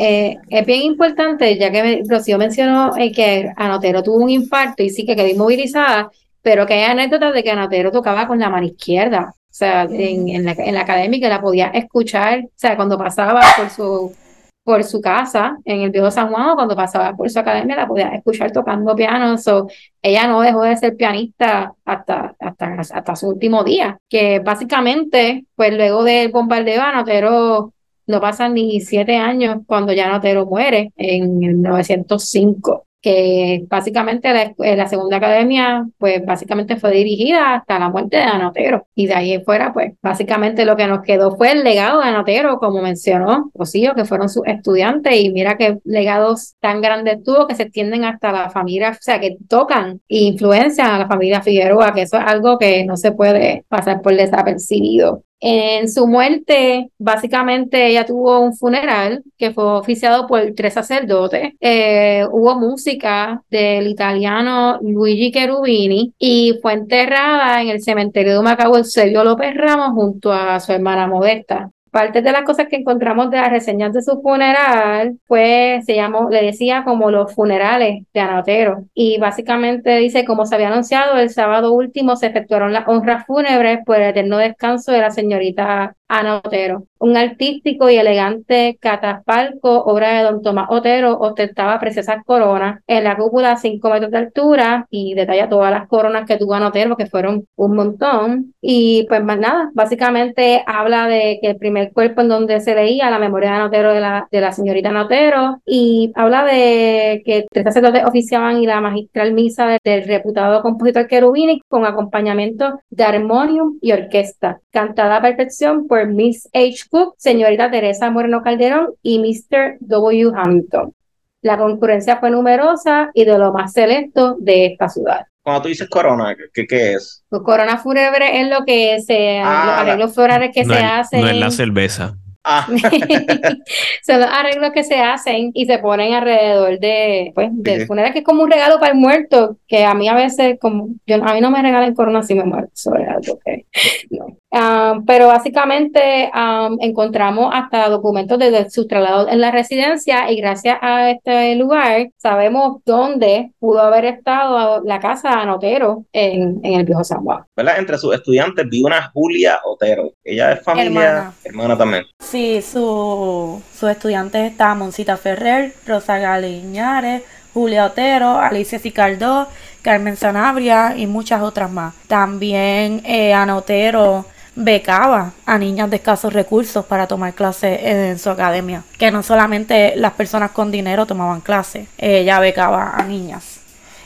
Eh, es bien importante, ya que Rocío mencionó eh, que Anotero tuvo un infarto y sí que quedó inmovilizada, pero que hay anécdotas de que Anotero tocaba con la mano izquierda. O sea, en, la, en la academia la podía escuchar, o sea, cuando pasaba por su, por su casa en el viejo San Juan o cuando pasaba por su academia la podía escuchar tocando piano. So, ella no dejó de ser pianista hasta, hasta, hasta su último día, que básicamente, pues luego del bombardeo, Anotero no pasan ni siete años cuando ya Anotero muere en el 905 que básicamente la, eh, la, segunda academia, pues básicamente fue dirigida hasta la muerte de Anotero. Y de ahí fuera, pues básicamente lo que nos quedó fue el legado de Anotero, como mencionó Rocío, que fueron sus estudiantes. Y mira qué legados tan grandes tuvo que se extienden hasta la familia, o sea, que tocan e influencian a la familia Figueroa, que eso es algo que no se puede pasar por desapercibido. En su muerte, básicamente ella tuvo un funeral que fue oficiado por tres sacerdotes. Eh, hubo música del italiano Luigi Cherubini y fue enterrada en el cementerio de Macao Eusebio López Ramos junto a su hermana Modesta. Parte de las cosas que encontramos de las reseñas de su funeral, pues se llamó, le decía como los funerales de Anotero. Y básicamente dice, como se había anunciado, el sábado último se efectuaron las honras fúnebres por el eterno descanso de la señorita Anotero. Un artístico y elegante catafalco, obra de don Tomás Otero, ostentaba preciosas coronas en la cúpula a 5 metros de altura y detalla todas las coronas que tuvo Anotero, que fueron un montón. Y pues más nada, básicamente habla de que el primer cuerpo en donde se leía la memoria de Anotero de la, de la señorita Anotero y habla de que tres sacerdotes oficiaban y la magistral misa del, reputado compositor Cherubini con acompañamiento de armonium y orquesta, cantada a perfección por Miss H. Cook, señorita Teresa Moreno Calderón y Mr. W. Hamilton. La concurrencia fue numerosa y de lo más selecto de esta ciudad. Cuando tú dices corona, ¿qué, qué es? Pues corona fúnebre es lo que se, ah, los arreglos florales que se hacen. No es la cerveza. Ah. Son los arreglos que se hacen y se ponen alrededor de, pues, del funeral, que es como un regalo para el muerto, que a mí a veces, como yo a mí no me regalan corona si me muero, sobre algo que no. Um, pero básicamente um, encontramos hasta documentos de sus traslados en la residencia y gracias a este lugar sabemos dónde pudo haber estado la casa de Anotero en, en el viejo San Juan. ¿Verdad? Entre sus estudiantes vi una Julia Otero. Ella es familia hermana, también. Sí, su, sus estudiantes estaban Moncita Ferrer, Rosa Galiñares, Julia Otero, Alicia Cicardó, Carmen Sanabria y muchas otras más. También eh, Anotero becaba a niñas de escasos recursos para tomar clases en su academia, que no solamente las personas con dinero tomaban clases, ella becaba a niñas.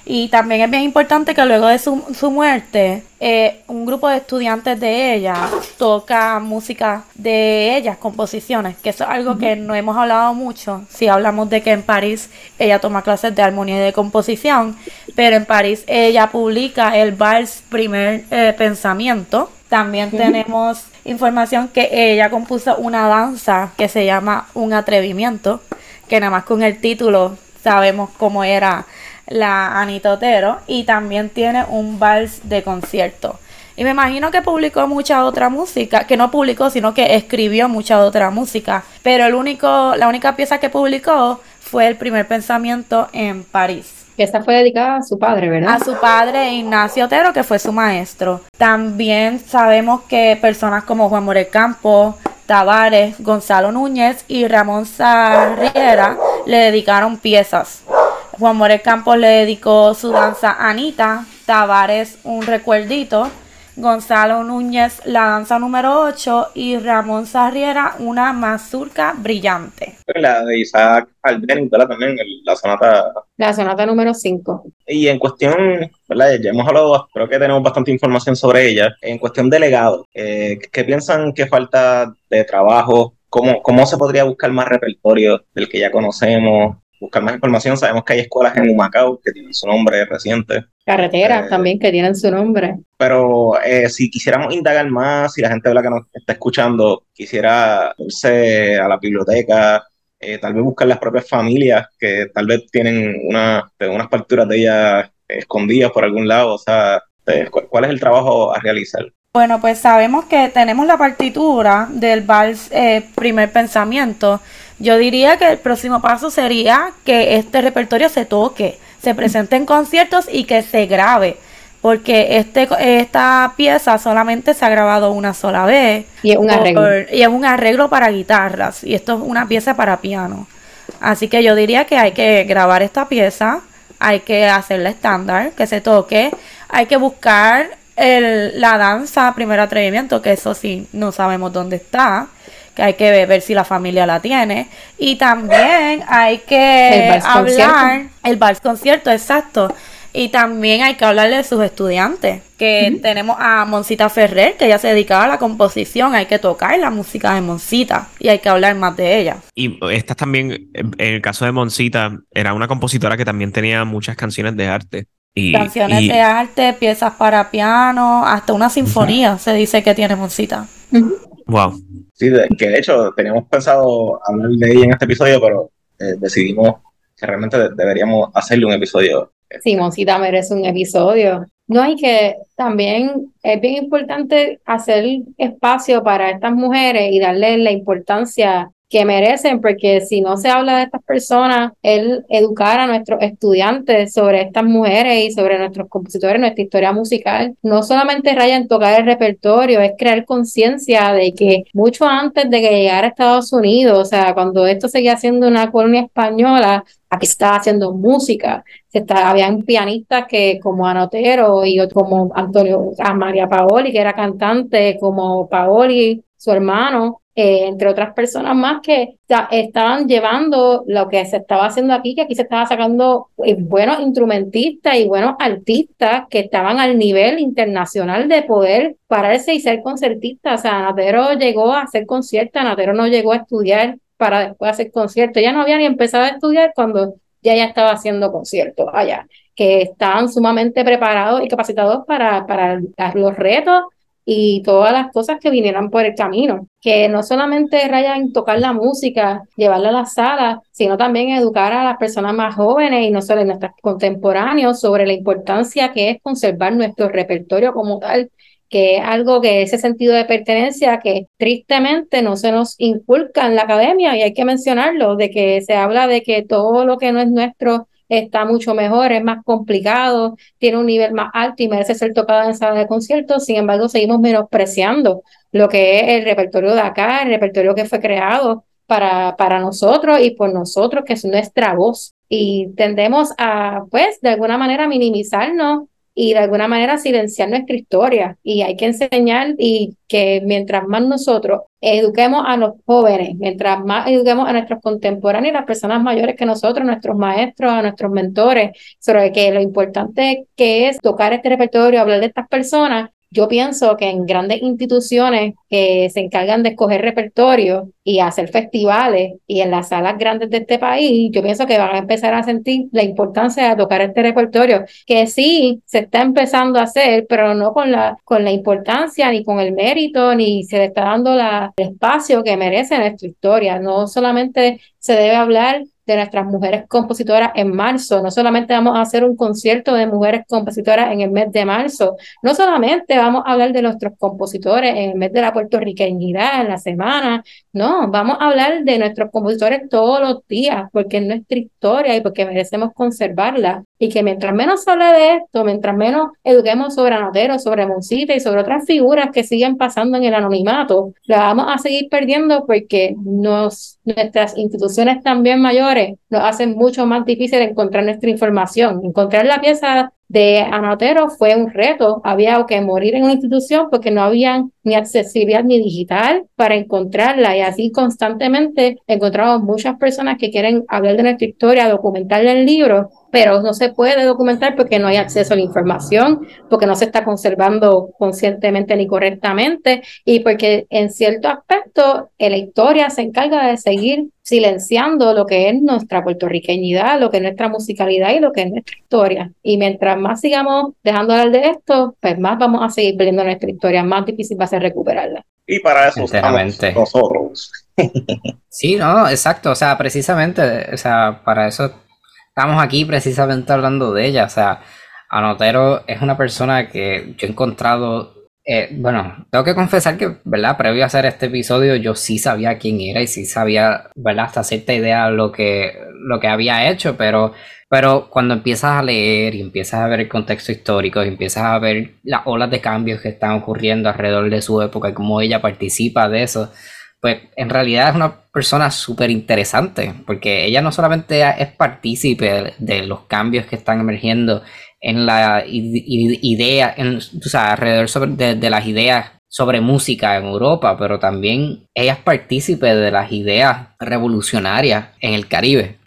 Y también es bien importante que luego de su, su muerte, eh, un grupo de estudiantes de ella toca música de ellas, composiciones, que eso es algo que no hemos hablado mucho. Si hablamos de que en París ella toma clases de armonía y de composición, pero en París ella publica el Vals Primer eh, Pensamiento, también tenemos información que ella compuso una danza que se llama Un atrevimiento, que nada más con el título sabemos cómo era la Anita Otero y también tiene un vals de concierto. Y me imagino que publicó mucha otra música, que no publicó, sino que escribió mucha otra música. Pero el único, la única pieza que publicó fue el primer pensamiento en París. Esa fue dedicada a su padre, ¿verdad? A su padre Ignacio Otero, que fue su maestro. También sabemos que personas como Juan Morel Campo, Tavares, Gonzalo Núñez y Ramón Sarriera le dedicaron piezas. Juan Morel Campos le dedicó su danza Anita, Tavares un recuerdito, Gonzalo Núñez la danza número 8 y Ramón Sarriera una mazurca brillante. La de Isaac Albeniz, También la sonata. La sonata número 5. Y en cuestión, ¿verdad? Ya hemos hablado, creo que tenemos bastante información sobre ella. En cuestión de legado, eh, ¿qué piensan que falta de trabajo? ¿Cómo, ¿Cómo se podría buscar más repertorio del que ya conocemos? buscar más información. Sabemos que hay escuelas en Humacao que tienen su nombre reciente. Carreteras eh, también que tienen su nombre. Pero eh, si quisiéramos indagar más, si la gente que nos está escuchando quisiera irse a la biblioteca, eh, tal vez buscar las propias familias que tal vez tienen una, unas partituras de ellas escondidas por algún lado. O sea, ¿cuál es el trabajo a realizar? Bueno, pues sabemos que tenemos la partitura del vals Primer Pensamiento yo diría que el próximo paso sería que este repertorio se toque, se presente en conciertos y que se grabe. Porque este, esta pieza solamente se ha grabado una sola vez. Y es un arreglo. y es un arreglo para guitarras. Y esto es una pieza para piano. Así que yo diría que hay que grabar esta pieza. Hay que hacerla estándar, que se toque. Hay que buscar el, la danza, primer atrevimiento, que eso sí, no sabemos dónde está que hay que ver, si la familia la tiene. Y también hay que hablar, el vals concierto, exacto. Y también hay que hablarle de sus estudiantes, que tenemos a Moncita Ferrer, que ella se dedicaba a la composición, hay que tocar la música de Moncita y hay que hablar más de ella. Y esta también, en el caso de Moncita, era una compositora que también tenía muchas canciones de arte. Y, canciones de arte, piezas para piano, hasta una sinfonía se dice que tiene Moncita. Wow. Sí, que de hecho teníamos pensado hablar de ella en este episodio, pero eh, decidimos que realmente deberíamos hacerle un episodio. Simoncita merece un episodio. No hay que, también es bien importante hacer espacio para estas mujeres y darle la importancia que merecen, porque si no se habla de estas personas, el educar a nuestros estudiantes sobre estas mujeres y sobre nuestros compositores, nuestra historia musical, no solamente raya en tocar el repertorio, es crear conciencia de que mucho antes de que llegara a Estados Unidos, o sea, cuando esto seguía siendo una colonia española, aquí se estaba haciendo música, se estaba, habían pianistas que como Anotero y como Antonio, a María Paoli, que era cantante, como Paoli, su hermano, eh, entre otras personas más que estaban llevando lo que se estaba haciendo aquí, que aquí se estaba sacando eh, buenos instrumentistas y buenos artistas que estaban al nivel internacional de poder pararse y ser concertistas. O sea, Natero llegó a hacer conciertos, Natero no llegó a estudiar para después hacer conciertos. Ya no había ni empezado a estudiar cuando ya ya estaba haciendo conciertos allá, que estaban sumamente preparados y capacitados para, para los retos y todas las cosas que vinieran por el camino, que no solamente rayan tocar la música, llevarla a la sala, sino también educar a las personas más jóvenes y no solo en nuestros contemporáneos sobre la importancia que es conservar nuestro repertorio como tal, que es algo que ese sentido de pertenencia que tristemente no se nos inculca en la academia. Y hay que mencionarlo, de que se habla de que todo lo que no es nuestro está mucho mejor, es más complicado, tiene un nivel más alto y merece ser tocado en sala de conciertos. Sin embargo, seguimos menospreciando lo que es el repertorio de acá, el repertorio que fue creado para, para nosotros y por nosotros, que es nuestra voz. Y tendemos a, pues, de alguna manera minimizarnos y de alguna manera silenciar nuestra historia. Y hay que enseñar y que mientras más nosotros eduquemos a los jóvenes, mientras más eduquemos a nuestros contemporáneos, las personas mayores que nosotros, nuestros maestros, a nuestros mentores, sobre que lo importante que es tocar este repertorio, hablar de estas personas, yo pienso que en grandes instituciones que se encargan de escoger repertorio y hacer festivales y en las salas grandes de este país, yo pienso que van a empezar a sentir la importancia de tocar este repertorio, que sí se está empezando a hacer, pero no con la, con la importancia ni con el mérito, ni se le está dando la, el espacio que merece nuestra historia. No solamente se debe hablar de nuestras mujeres compositoras en marzo. No solamente vamos a hacer un concierto de mujeres compositoras en el mes de marzo, no solamente vamos a hablar de nuestros compositores en el mes de la puertorriqueñidad, en la semana, no, vamos a hablar de nuestros compositores todos los días, porque es nuestra historia y porque merecemos conservarla. Y que mientras menos se hable de esto, mientras menos eduquemos sobre Anotero, sobre Monsita y sobre otras figuras que siguen pasando en el anonimato, la vamos a seguir perdiendo porque nos, nuestras instituciones también mayores nos hacen mucho más difícil encontrar nuestra información. Encontrar la pieza de Anotero fue un reto. Había que morir en una institución porque no había ni accesibilidad ni digital para encontrarla. Y así constantemente encontramos muchas personas que quieren hablar de nuestra historia, documentarla en libros, pero no se puede documentar porque no hay acceso a la información, porque no se está conservando conscientemente ni correctamente y porque en cierto aspecto la historia se encarga de seguir silenciando lo que es nuestra puertorriqueñidad, lo que es nuestra musicalidad y lo que es nuestra historia. Y mientras más sigamos dejando hablar de esto, pues más vamos a seguir perdiendo nuestra historia, más difícil va a ser recuperarla. Y para eso estamos nosotros. sí, no, exacto, o sea, precisamente, o sea, para eso estamos aquí precisamente hablando de ella. O sea, Anotero es una persona que yo he encontrado. Eh, bueno, tengo que confesar que, ¿verdad? Previo a hacer este episodio, yo sí sabía quién era y sí sabía, ¿verdad? Hasta cierta idea lo que, lo que había hecho, pero, pero cuando empiezas a leer y empiezas a ver el contexto histórico y empiezas a ver las olas de cambios que están ocurriendo alrededor de su época y cómo ella participa de eso, pues en realidad es una persona súper interesante, porque ella no solamente es partícipe de los cambios que están emergiendo en la idea, en, o sea, alrededor de, las ideas sobre música en Europa, pero también ella es partícipe de las ideas revolucionarias en el Caribe.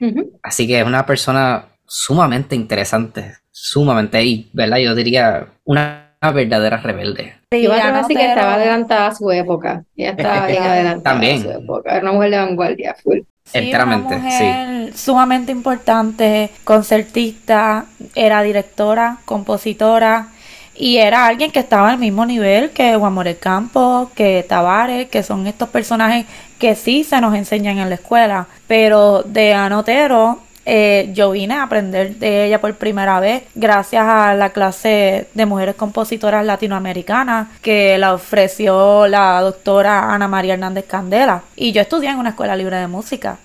Así que es una persona sumamente interesante, sumamente, y, ¿verdad? Yo diría una verdadera rebelde. Sí, así que estaba adelantada a su época. Ella estaba bien adelantada También. a su época. Era una mujer de vanguardia, full. Enteramente, sí. Sumamente importante, concertista, era directora, compositora y era alguien que estaba al mismo nivel que Juan Morel Campos, que Tavares, que son estos personajes que sí se nos enseñan en la escuela, pero de Anotero eh, yo vine a aprender de ella por primera vez gracias a la clase de mujeres compositoras latinoamericanas que la ofreció la doctora Ana María Hernández Candela. Y yo estudié en una escuela libre de música.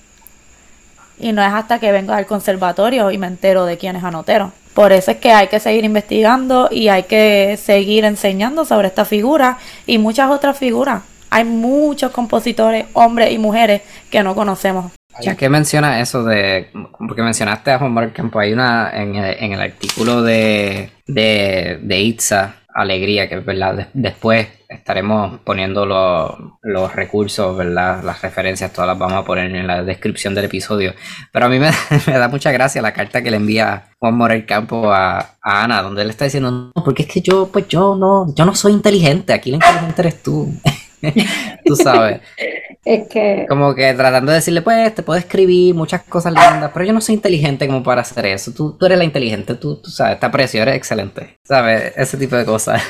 Y no es hasta que vengo al conservatorio y me entero de quién es Anotero. Por eso es que hay que seguir investigando y hay que seguir enseñando sobre esta figura y muchas otras figuras. Hay muchos compositores, hombres y mujeres, que no conocemos. Ya que menciona eso de, porque mencionaste a Juan Manuel Campo, hay una en el, artículo de, de, Itza, Alegría, que verdad, después estaremos poniendo los, recursos, ¿verdad? Las referencias, todas las vamos a poner en la descripción del episodio. Pero a mí me, da mucha gracia la carta que le envía Juan Morel Campo a, a, Ana, donde él está diciendo, no, porque es que yo, pues yo no, yo no soy inteligente, aquí la inteligente eres tú. tú sabes. Es que. Como que tratando de decirle, pues, te puedo escribir muchas cosas lindas, pero yo no soy inteligente como para hacer eso. Tú, tú eres la inteligente, tú, tú sabes, te aprecio, eres excelente. ¿Sabes? Ese tipo de cosas.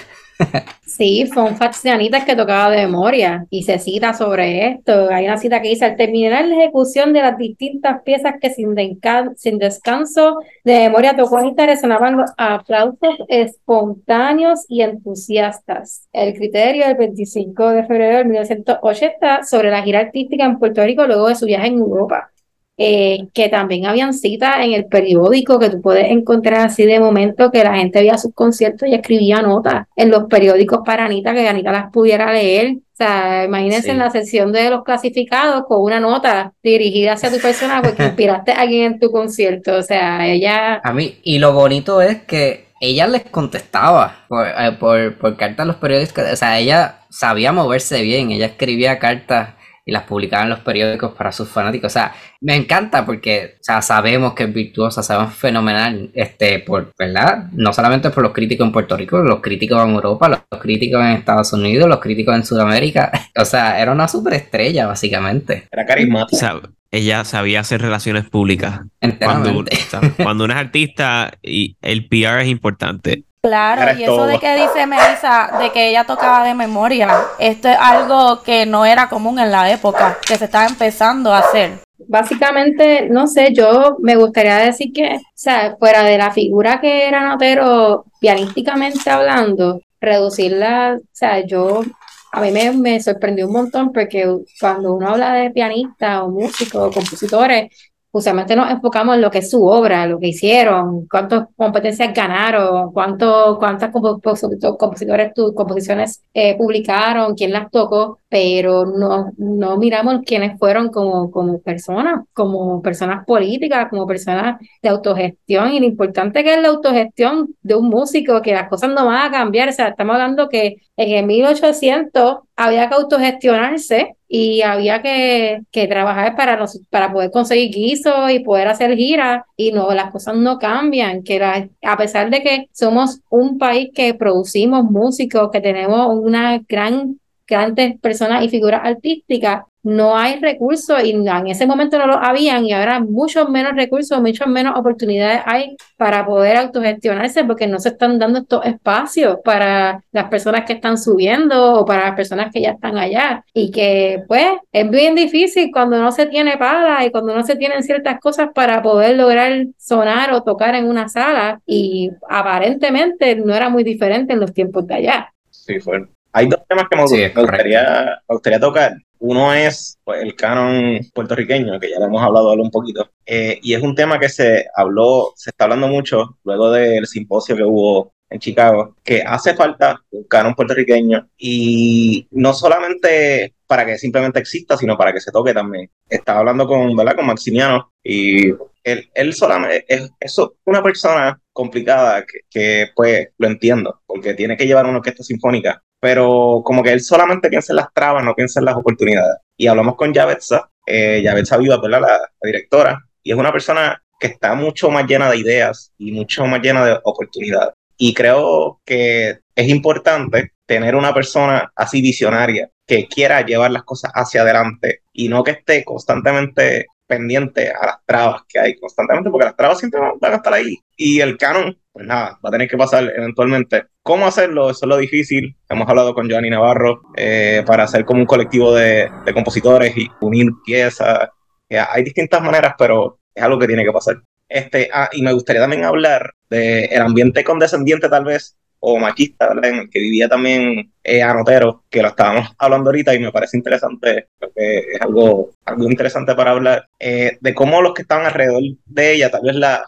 Sí, fue un fax de que tocaba de memoria y se cita sobre esto. Hay una cita que dice, al terminar la ejecución de las distintas piezas que sin, sin descanso de memoria tocó Anita, resonaban los aplausos espontáneos y entusiastas. El criterio del 25 de febrero de 1980 sobre la gira artística en Puerto Rico luego de su viaje en Europa. Eh, que también habían citas en el periódico que tú puedes encontrar así de momento que la gente veía sus conciertos y escribía notas en los periódicos para Anita, que Anita las pudiera leer. O sea, imagínense en la sección de los clasificados con una nota dirigida hacia tu persona porque inspiraste a alguien en tu concierto. O sea, ella... A mí, y lo bonito es que ella les contestaba por, eh, por, por cartas a los periódicos. O sea, ella sabía moverse bien, ella escribía cartas y las publicaban en los periódicos para sus fanáticos. O sea, me encanta porque o sea, sabemos que es virtuosa, sabemos fenomenal, este, por, ¿verdad? No solamente por los críticos en Puerto Rico, los críticos en Europa, los críticos en Estados Unidos, los críticos en Sudamérica. O sea, era una superestrella, básicamente. Era carismática. ella sabía hacer relaciones públicas. Cuando, cuando uno es artista y el PR es importante. Claro, y eso de que dice Melissa, de que ella tocaba de memoria, esto es algo que no era común en la época, que se estaba empezando a hacer. básicamente, no sé, yo me gustaría decir que, o sea, fuera de la figura que era Notero, pianísticamente hablando, reducirla, o sea, yo, a mí me, me sorprendió un montón porque cuando uno habla de pianistas o músicos o compositores, Usualmente nos enfocamos en lo que es su obra, lo que hicieron, cuántas competencias ganaron, cuánto, cuántas compositores, composiciones eh, publicaron, quién las tocó, pero no, no miramos quiénes fueron como, como personas, como personas políticas, como personas de autogestión. Y lo importante que es la autogestión de un músico, que las cosas no van a cambiar. O sea, estamos hablando que en el 1800 había que autogestionarse y había que, que trabajar para, para poder conseguir guisos y poder hacer giras y no, las cosas no cambian, que a pesar de que somos un país que producimos músicos, que tenemos una gran grandes personas y figuras artísticas, no hay recursos y en ese momento no lo habían y ahora muchos menos recursos, muchas menos oportunidades hay para poder autogestionarse porque no se están dando estos espacios para las personas que están subiendo o para las personas que ya están allá y que pues es bien difícil cuando no se tiene pala y cuando no se tienen ciertas cosas para poder lograr sonar o tocar en una sala y aparentemente no era muy diferente en los tiempos de allá. Sí, fue hay dos temas que me, gustaría, gustaría, tocar. Uno es pues, el canon puertorriqueño, que ya lo hemos hablado un poquito, eh, y es un tema que se habló, se está hablando mucho luego del simposio que hubo en Chicago, que hace falta un canon puertorriqueño y no solamente para que simplemente exista, sino para que se toque también. Estaba hablando con, ¿verdad? con Maximiano y él, él solamente es, es una persona complicada que, que, pues lo entiendo, porque tiene que llevar una orquesta sinfónica pero como que él solamente piensa en las trabas, no piensa en las oportunidades. Y hablamos con Yavetza, eh, Yavetza Viva, La, la directora, y es una persona que está mucho más llena de ideas y mucho más llena de oportunidades. Y creo que es importante tener una persona así visionaria que quiera llevar las cosas hacia adelante y no que esté constantemente pendiente a las trabas que hay constantemente, porque las trabas siempre van a estar ahí. Y el canon, pues nada, va a tener que pasar eventualmente. ¿Cómo hacerlo? Eso es lo difícil. Hemos hablado con Joanny Navarro eh, para hacer como un colectivo de, compositores y unir piezas. hay distintas maneras, pero es algo que tiene que pasar. Este, ah, y me gustaría también hablar del el ambiente condescendiente tal vez o machista, en el que vivía también eh, Anotero, que lo estábamos hablando ahorita y me parece interesante, porque es algo, algo interesante para hablar, eh, de cómo los que estaban alrededor de ella tal vez la,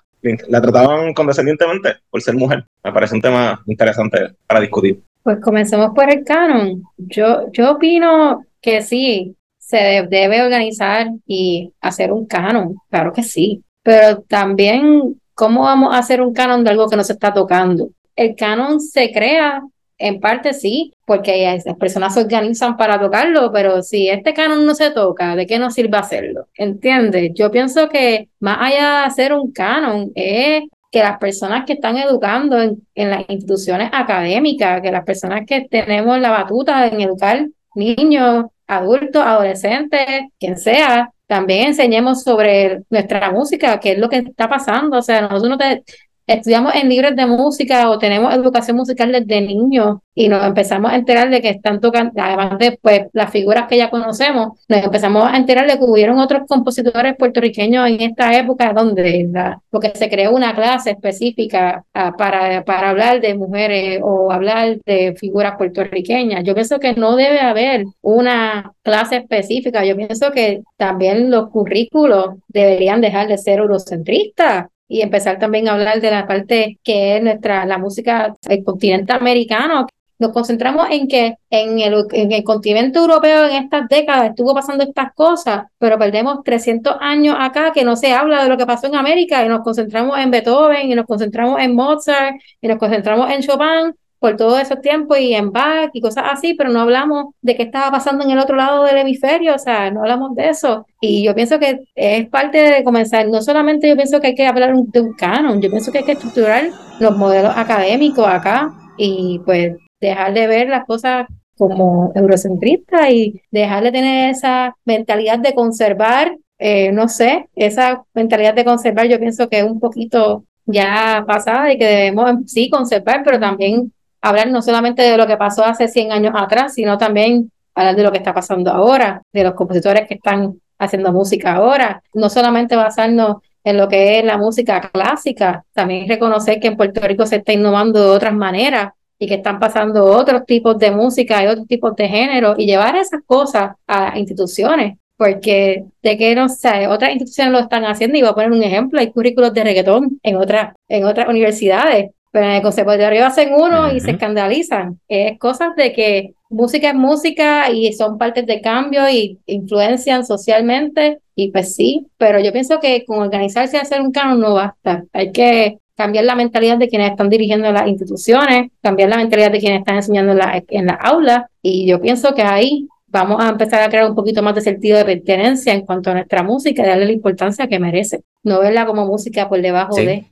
la trataban condescendientemente por ser mujer. Me parece un tema interesante para discutir. Pues comencemos por el canon. Yo, yo opino que sí, se debe organizar y hacer un canon, claro que sí, pero también, ¿cómo vamos a hacer un canon de algo que no se está tocando? el canon se crea, en parte sí, porque las personas se organizan para tocarlo, pero si este canon no se toca, ¿de qué nos sirve hacerlo? ¿Entiendes? Yo pienso que más allá de hacer un canon, es que las personas que están educando en, en las instituciones académicas, que las personas que tenemos la batuta en educar niños, adultos, adolescentes, quien sea, también enseñemos sobre nuestra música, qué es lo que está pasando. O sea, nosotros no te, estudiamos en libros de música o tenemos educación musical desde niños y nos empezamos a enterar de que están tocando, además de pues, las figuras que ya conocemos, nos empezamos a enterar de que hubieron otros compositores puertorriqueños en esta época donde porque se creó una clase específica ah, para, para hablar de mujeres o hablar de figuras puertorriqueñas. Yo pienso que no debe haber una clase específica. Yo pienso que también los currículos deberían dejar de ser eurocentristas y empezar también a hablar de la parte que es nuestra, la música del continente americano. Nos concentramos en que en el, en el continente europeo en estas décadas estuvo pasando estas cosas, pero perdemos 300 años acá que no se habla de lo que pasó en América y nos concentramos en Beethoven y nos concentramos en Mozart y nos concentramos en Chopin por todo ese tiempo y en Bach y cosas así, pero no hablamos de qué estaba pasando en el otro lado del hemisferio, o sea, no hablamos de eso. Y yo pienso que es parte de comenzar, no solamente yo pienso que hay que hablar de un canon, yo pienso que hay que estructurar los modelos académicos acá y pues dejar de ver las cosas como eurocentristas y dejar de tener esa mentalidad de conservar, eh, no sé, esa mentalidad de conservar yo pienso que es un poquito ya pasada y que debemos sí conservar, pero también hablar no solamente de lo que pasó hace 100 años atrás, sino también hablar de lo que está pasando ahora, de los compositores que están haciendo música ahora, no solamente basarnos en lo que es la música clásica, también reconocer que en Puerto Rico se está innovando de otras maneras y que están pasando otros tipos de música y otros tipos de género y llevar esas cosas a instituciones porque de que no sé, otras instituciones lo están haciendo y voy a poner un ejemplo, hay currículos de reggaetón en otras, en otras universidades, pero en el conservatorio hacen uno y se escandalizan. Es cosas de que música es música y son partes de cambio y influencian socialmente y pues sí, pero yo pienso que con organizarse y hacer un canon no basta, hay que cambiar la mentalidad de quienes están dirigiendo las instituciones, cambiar la mentalidad de quienes están enseñando en la, en la aula y yo pienso que ahí vamos a empezar a crear un poquito más de sentido de pertenencia en cuanto a nuestra música y darle la importancia que merece. No verla como música por debajo de.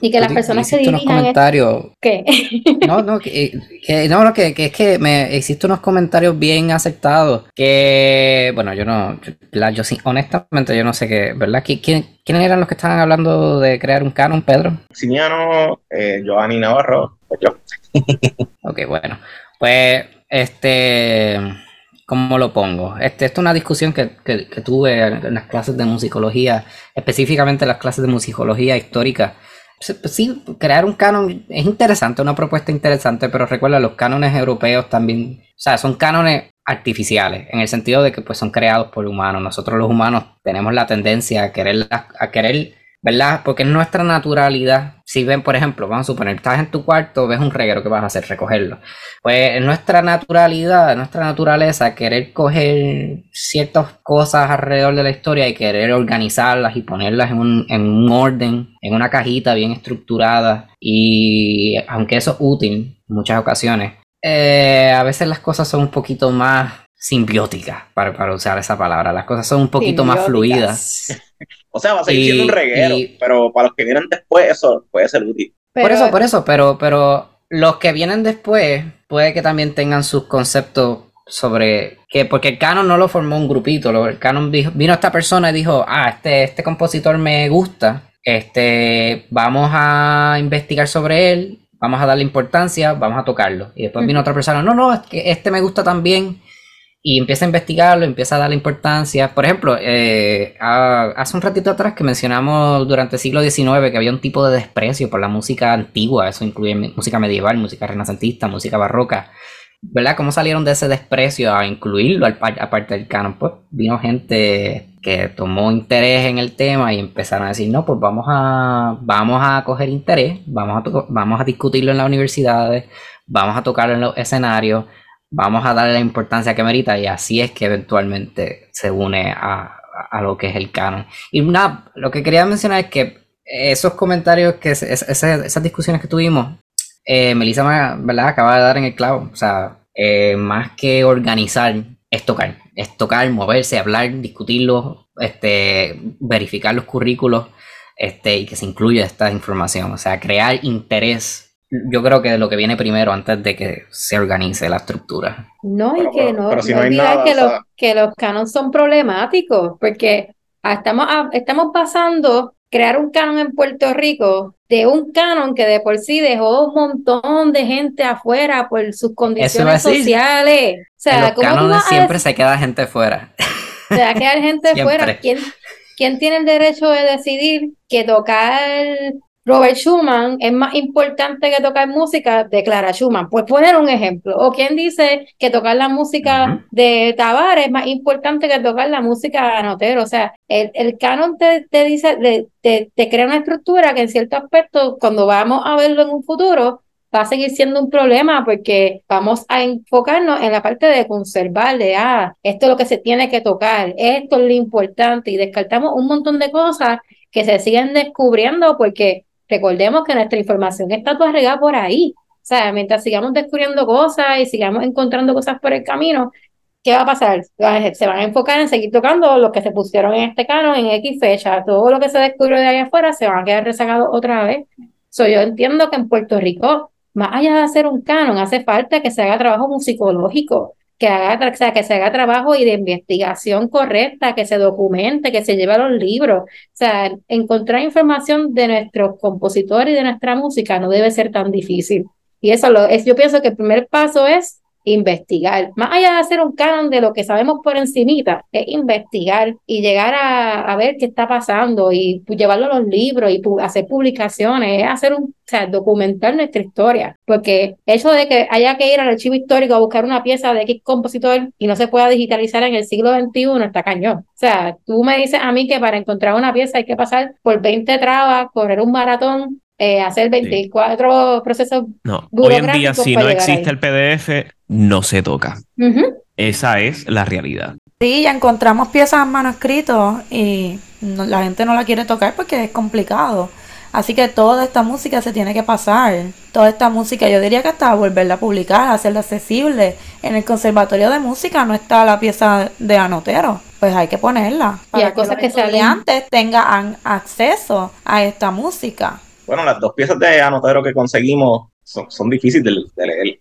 Y que las personas se dirijan. Unos comentarios. ¿Qué? no, no, que, no, no que, es que me existen unos comentarios bien aceptados que, bueno, yo no, yo, sí, honestamente yo no sé qué, ¿verdad? ¿Quién, ¿Quiénes eran los que estaban hablando de crear un canon, Pedro? Siniano, eh, Giovanni Navarro, pues yo. ok, bueno, pues este ¿Cómo lo pongo? Este, esto es una discusión que, tuve en las clases de musicología, específicamente las clases de musicología histórica. Pues sí, crear un canon es interesante, una propuesta interesante, pero recuerda, los cánones europeos también, o sea, son cánones artificiales, en el sentido de que pues son creados por humanos. Nosotros los humanos tenemos la tendencia a querer, a querer ¿verdad? Porque es nuestra naturalidad. Si ven, por ejemplo, vamos a suponer, estás en tu cuarto, ves un reguero, ¿qué vas a hacer? Recogerlo. Pues es nuestra naturalidad, nuestra naturaleza, querer coger ciertas cosas alrededor de la historia y querer organizarlas y ponerlas en un, en un orden, en una cajita bien estructurada. Y aunque eso es útil en muchas ocasiones, eh, a veces las cosas son un poquito más simbióticas, para, para usar esa palabra. Las cosas son un poquito más fluidas. O sea, va a seguir siendo un reguero, pero para los que vienen después eso puede ser útil. por eso, por eso, pero, pero los que vienen después puede que también tengan sus conceptos sobre que porque el canon no lo formó un grupito, el canon dijo, vino esta persona y dijo, ah, este, este compositor me gusta, este, vamos a investigar sobre él, vamos a darle importancia, vamos a tocarlo. Y después vino otra persona, no, no, es que este me gusta también, y empieza a investigarlo, empieza a darle importancia. Por ejemplo, eh, hace un ratito atrás que mencionamos durante el siglo XIX que había un tipo de desprecio por la música antigua, eso incluye música medieval, música renacentista, música barroca. ¿Verdad? ¿Cómo salieron de ese desprecio a incluirlo aparte del canon? Pues vino gente que tomó interés en el tema y empezaron a decir, no, pues vamos a, vamos a coger interés, vamos a, vamos a discutirlo en las universidades, vamos a tocarlo en los escenarios, vamos a darle la importancia que merita y así es que eventualmente se une a, lo que es el canon. Y nada, lo que quería mencionar es que esos comentarios, que esas discusiones que tuvimos, eh, Melissa ¿verdad? acaba de dar en el clavo. O sea, eh, más que organizar, es tocar. Es tocar, moverse, hablar, discutirlo, este, verificar los currículos este, y que se incluya esta información. O sea, crear interés yo creo que lo que viene primero antes de que se organice la estructura. No, y que no, no, que, los, que los canon son problemáticos, porque estamos, estamos pasando crear un canon en Puerto Rico de un canon que de por sí dejó un montón de gente afuera por sus condiciones sociales. O sea, en los siempre se queda gente fuera. Se va a quedar gente fuera. ¿Quién, ¿Quién tiene el derecho de decidir que tocar Robert Schumann es más importante que tocar música de Clara Schumann. Pues poner un ejemplo. O quién dice que tocar la música de Tavares es más importante que tocar la música de Anotero. O sea, el, el canon te, dice, te, te, crea una estructura que en cierto aspecto, cuando vamos a verlo en un futuro, va a seguir siendo un problema porque vamos a enfocarnos en la parte de conservar, de, ah, esto es lo que se tiene que tocar, esto es lo importante y descartamos un montón de cosas que se siguen descubriendo porque Recordemos que nuestra información está toda regada por ahí. O sea, mientras sigamos descubriendo cosas y sigamos encontrando cosas por el camino, ¿qué va a pasar? Se van a enfocar en seguir tocando los que se pusieron en este canon en X fecha. Todo lo que se descubrió de ahí afuera se van a quedar rezagados otra vez. So, yo entiendo que en Puerto Rico, más allá de hacer un canon, hace falta que se haga trabajo musicológico que haga, o sea, que se haga trabajo y de investigación correcta, que se documente, que se lleve a los libros. O sea, encontrar información de nuestros compositores y de nuestra música no debe ser tan difícil. Y eso lo, es, yo pienso que el primer paso es investigar. Más allá de hacer un canon de lo que sabemos por encimita, es investigar y llegar a, ver qué está pasando y llevarlo a los libros y hacer publicaciones, es hacer un, o sea, documentar nuestra historia. Porque eso de que haya que ir al archivo histórico a buscar una pieza de X compositor y no se pueda digitalizar en el siglo XXI está cañón. O sea, tú me dices a mí que para encontrar una pieza hay que pasar por 20 trabas, correr un maratón, eh, hacer 24 procesos. No, hoy en día, si no existe el PDF, no se toca. Esa es la realidad. Sí, ya encontramos piezas en manuscritos y la gente no la quiere tocar porque es complicado. Así que toda esta música se tiene que pasar. Toda esta música, yo diría que hasta volverla a publicar, hacerla accesible. En el Conservatorio de Música no está la pieza de Anotero. Pues hay que ponerla. Para y que cosas que, los estudiantes tengan acceso a esta música. Bueno, las dos piezas de Anotero que conseguimos son, difíciles de, leer.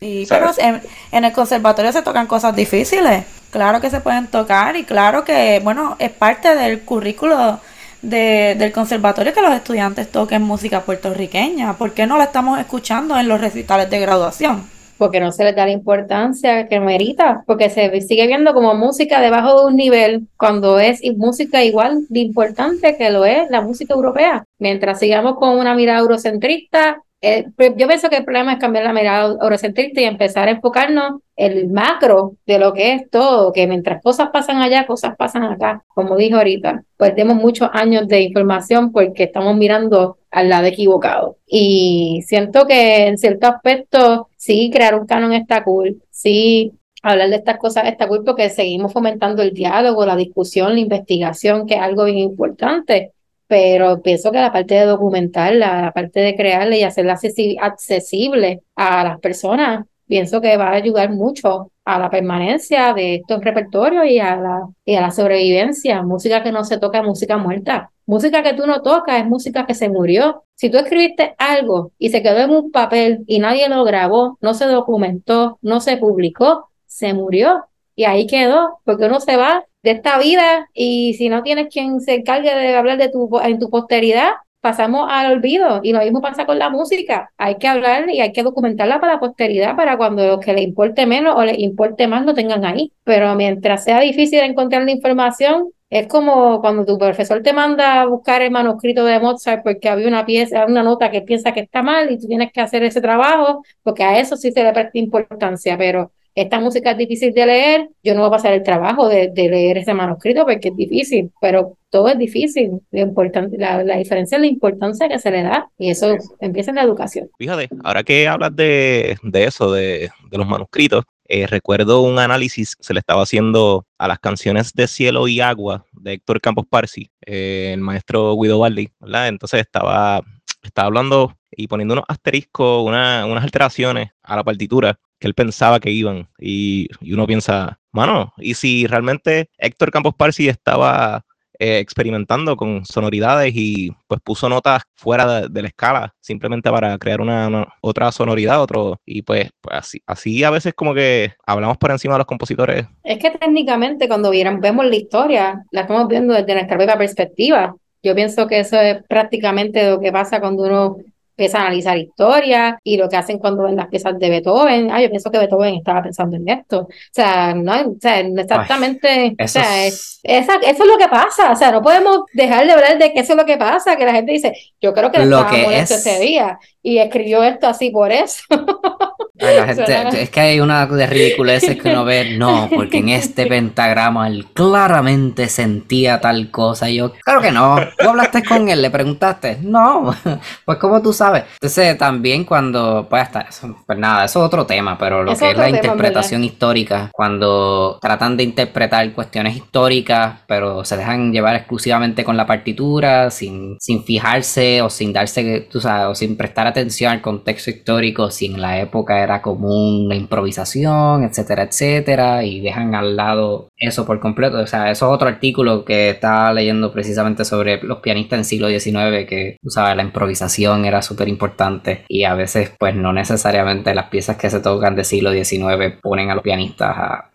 Sí, pero en, el conservatorio se tocan cosas difíciles. Claro que se pueden tocar y claro que, bueno, es parte del currículo del conservatorio que los estudiantes toquen música puertorriqueña. ¿Por qué no la estamos escuchando en los recitales de graduación? Porque no se le da la importancia que merita, porque se sigue viendo como música debajo de un nivel cuando es música igual de importante que lo es la música europea. Mientras sigamos con una mirada eurocentrista, eh, yo pienso que el problema es cambiar la mirada eurocentrista y empezar a enfocarnos en el macro de lo que es todo, que mientras cosas pasan allá, cosas pasan acá. Como dijo ahorita, pues tenemos muchos años de información porque estamos mirando al lado equivocado. Y siento que en cierto aspecto, sí, crear un canon está cool, sí, hablar de estas cosas está cool porque seguimos fomentando el diálogo, la discusión, la investigación, que es algo bien importante pero pienso que la parte de documentar, la, parte de crearla y hacerla accesible a las personas, pienso que va a ayudar mucho a la permanencia de estos repertorios y a la, y a la sobrevivencia. Música que no se toca música muerta. Música que tú no tocas es música que se murió. Si tú escribiste algo y se quedó en un papel y nadie lo grabó, no se documentó, no se publicó, se murió. Y ahí quedó, porque uno se va de esta vida y si no tienes quien se encargue de hablar de tu, en tu posteridad, pasamos al olvido y lo mismo pasa con la música. Hay que hablar y hay que documentarla para la posteridad para cuando los que le importe menos o les importe más lo tengan ahí. Pero mientras sea difícil encontrar la información, es como cuando tu profesor te manda a buscar el manuscrito de Mozart porque había una pieza, una nota que piensa que está mal y tú tienes que hacer ese trabajo, porque a eso sí se le presta importancia, pero esta música es difícil de leer, yo no voy a pasar el trabajo de, leer ese manuscrito porque es difícil, pero todo es difícil. Lo importante, la, diferencia es la importancia que se le da y eso empieza en la educación. Fíjate, ahora que hablas de, eso, de, los manuscritos, eh, recuerdo un análisis se le estaba haciendo a las canciones de Cielo y Agua de Héctor Campos Parsi, eh, el maestro Guido ¿verdad? Entonces estaba, estaba hablando y poniendo unos asteriscos, unas alteraciones a la partitura que él pensaba que iban. Y, uno piensa, mano, ¿y si realmente Héctor Campos Parsi estaba eh, experimentando con sonoridades y pues puso notas fuera de, la escala simplemente para crear una, otra sonoridad, otro y pues, pues, así, así a veces como que hablamos por encima de los compositores. Es que técnicamente cuando vemos la historia, la estamos viendo desde nuestra propia perspectiva. Yo pienso que eso es prácticamente lo que pasa cuando uno empieza a analizar historia y lo que hacen cuando ven las piezas de Beethoven. Ah, yo pienso que Beethoven estaba pensando en esto. O sea, no, o sea, exactamente. o sea, es, eso es lo que pasa. O sea, no podemos dejar de hablar de que eso es lo que pasa, que la gente dice, yo creo que lo que ese día y escribió esto así por eso. es que hay una de ridiculeces que uno ve, no, porque en este pentagrama él claramente sentía tal cosa. Y yo, claro que no. ¿Tú hablaste con él? ¿Le preguntaste? No. Pues como tú sabes. Entonces también cuando, pues hasta pues nada, eso es otro tema, pero lo que es la interpretación histórica, cuando tratan de interpretar cuestiones históricas, pero se dejan llevar exclusivamente con la partitura, sin, sin fijarse o sin darse, tú sabes, o sin prestar atención al contexto histórico, si en la época era común la improvisación, etcétera, etcétera, y dejan al lado eso por completo. O sea, eso es otro artículo que estaba leyendo precisamente sobre los pianistas en siglo XIX, que, tú sabes, la improvisación era súper importante y a veces, pues no necesariamente las piezas que se tocan de siglo XIX ponen a los pianistas a,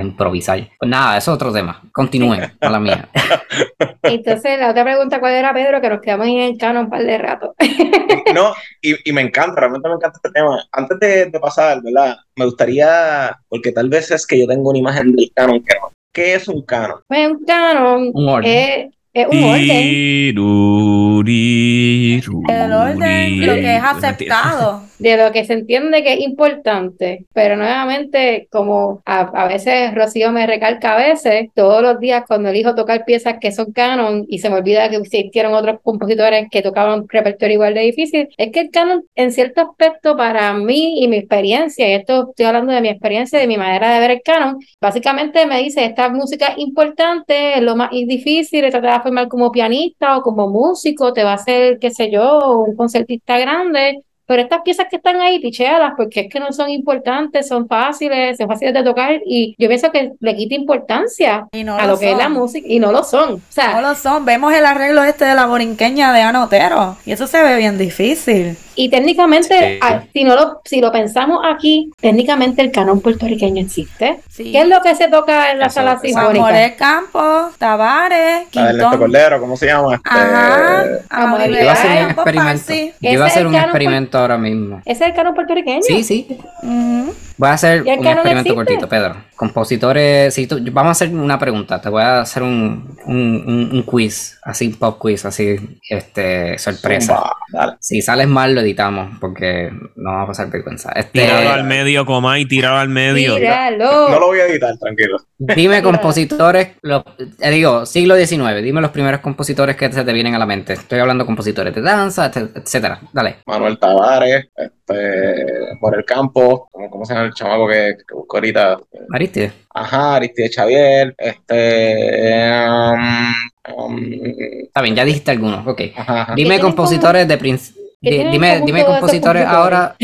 improvisar. Pues nada, eso es otro tema. Continúen, a la mía. Entonces, la otra pregunta, ¿cuál era, Pedro? Que nos quedamos en el canon un par de rato. no, y, me encanta, realmente me encanta este tema. Antes de, de pasar, ¿verdad? Me gustaría, porque tal vez es que yo tengo una imagen del canon que no. ¿Qué es un canon? Pues un canon Un orden. es, es un orden El orden, lo que es aceptado. De lo que se entiende que es importante, pero nuevamente, como a, a veces Rocío me recalca a veces, todos los días cuando elijo tocar piezas que son canon y se me olvida que existieron otros compositores que tocaban repertorio igual de difícil, es que el canon en cierto aspecto para mí y mi experiencia, y esto estoy hablando de mi experiencia, de mi manera de ver el canon, básicamente me dice, esta música es importante, es lo más difícil, te va a formar como pianista o como músico, te va a hacer, qué sé yo, un concertista grande, pero estas piezas que están ahí, picheadas, porque es que no son importantes, son fáciles, son fáciles de tocar, y yo pienso que le quita importancia no a lo lo que es la música, y no lo son. O sea, No lo son. Vemos el arreglo este de la borinqueña de Anotero. Y eso se ve bien difícil. y técnicamente, Sí. ah, si no lo, si lo pensamos aquí, técnicamente el canon puertorriqueño existe. Sí. ¿Qué es lo que se toca en la Eso- sala sinfónica? Amores Campos, Tavares, Quintón. Cordero, ¿cómo se llama? Este, Ajá. Vamos a Yo iba a hacer un. Yo iba a hacer experimento ahora mismo. ¿Ese es el canon puertorriqueño? Sí, sí. Ujú. Voy a hacer ¿Y un canon experimento existe? cortito, Pedro. Compositores, si tú- vamos a hacer una pregunta. Te voy a hacer un, un, un- un quiz, así un pop quiz, así, este, sorpresa. zumba. Si sales mal lo editamos, porque no vamos a pasar vergüenza. Este, Tirado al medio, Comay, tirado al medio. Tíralo. No lo voy a editar, tranquilo. dime compositores, lo- eh, digo, siglo XIX, dime los primeros compositores que se te vienen a la mente. Estoy hablando de compositores de danza, etc- etcétera. Dale. Manuel Tavares, este, por el campo, ¿cómo, cómo se llama el chamaco que, que busco ahorita? Aristide. Ajá, Aristide Xavier, este, um, um, Está bien, ya dijiste algunos. Ok. ajá, ajá. Dime compositores de princ- ¿Qué di- tienen en Dime, dime compositores ahora.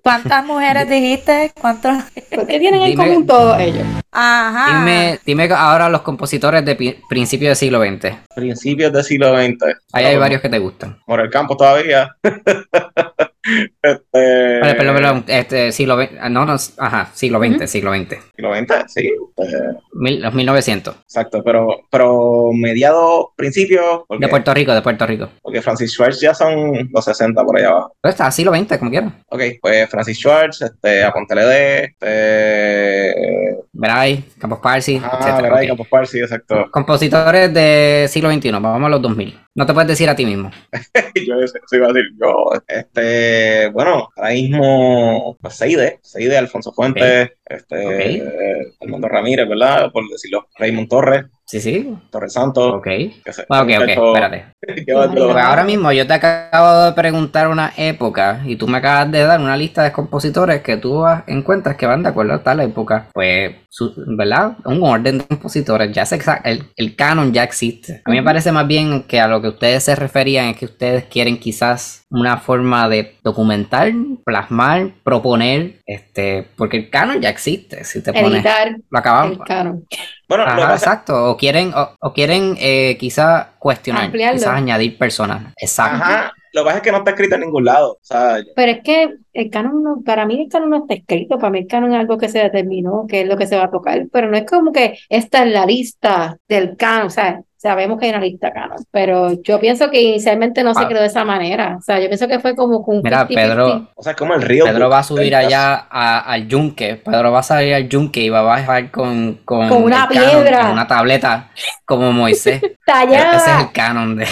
¿Cuántas mujeres dijiste? ¿Cuántos? ¿Por qué tienen en común todos ellos? Ajá. Dime, dime ahora los compositores de pi- principios del siglo XX. Principios del siglo XX. Ahí hay varios que te gustan. Morel Campos todavía. este, Vale, perdón, perdón. Este, siglo XX. ah, No, no, ajá, siglo XX, siglo XX. Siglo XX, sí. este, Mil- los 1900. exacto, pero, pero mediados, principios, porque, De Puerto Rico, de Puerto Rico. porque Francis Schwartz ya son los 60 por allá abajo. Pero está, siglo XX, como quieras. Ok, pues Francis Schwartz, este, Apontelede, este, Veray, Campos Parsi, ah. Campos Parsi, exacto. Compositores de siglo XXI, vamos a los 2000. No te puedes decir a ti mismo. yo eso iba a decir yo. Este, bueno, ahora mismo, pues Seide, Seide, Alfonso Fuentes, este, Ok. Armando Ramírez, ¿verdad? Por decirlo, Raymond Torres, Sí, sí. Torres Santos. Ok. se- Ah, ok, ok, espérate. que va de los- Pues ahora mismo yo te acabo de preguntar una época y tú me acabas de dar una lista de compositores que tú encuentras que van de acuerdo a tal época. Pues, su- ¿verdad? Un orden de compositores, ya se el, el canon ya existe. A mí me parece más bien que a lo que ustedes se referían es que ustedes quieren quizás una forma de documentar, plasmar, proponer, este, porque el canon ya existe. Si te pones, Editar lo acabamos. el canon. Bueno, lo Ajá, pasa- exacto. O quieren, o, o quieren eh, quizá cuestionar, Ampliarlo. quizás añadir personas. Exacto. Ajá, lo que pasa es que no está escrito en ningún lado. O sea, Pero es que el canon no, para mí el canon no está escrito, para mí el canon es algo que se determinó, que es lo que se va a tocar, pero no es como que esta es la lista del canon, o sea, sabemos que hay una lista canon, pero yo pienso que inicialmente no se creó de esa manera, o sea, yo pienso que fue como con Mira, 50-50. Pedro, o sea, es como el río. Pedro va a subir allá a- al yunque. Pedro va a salir al yunque y va a bajar con, con, Con una canon piedra. en una tableta como Moisés. Ese es Tallada. el canon de.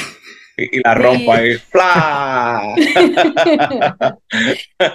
Y, y la rompo ahí. ¡Pla!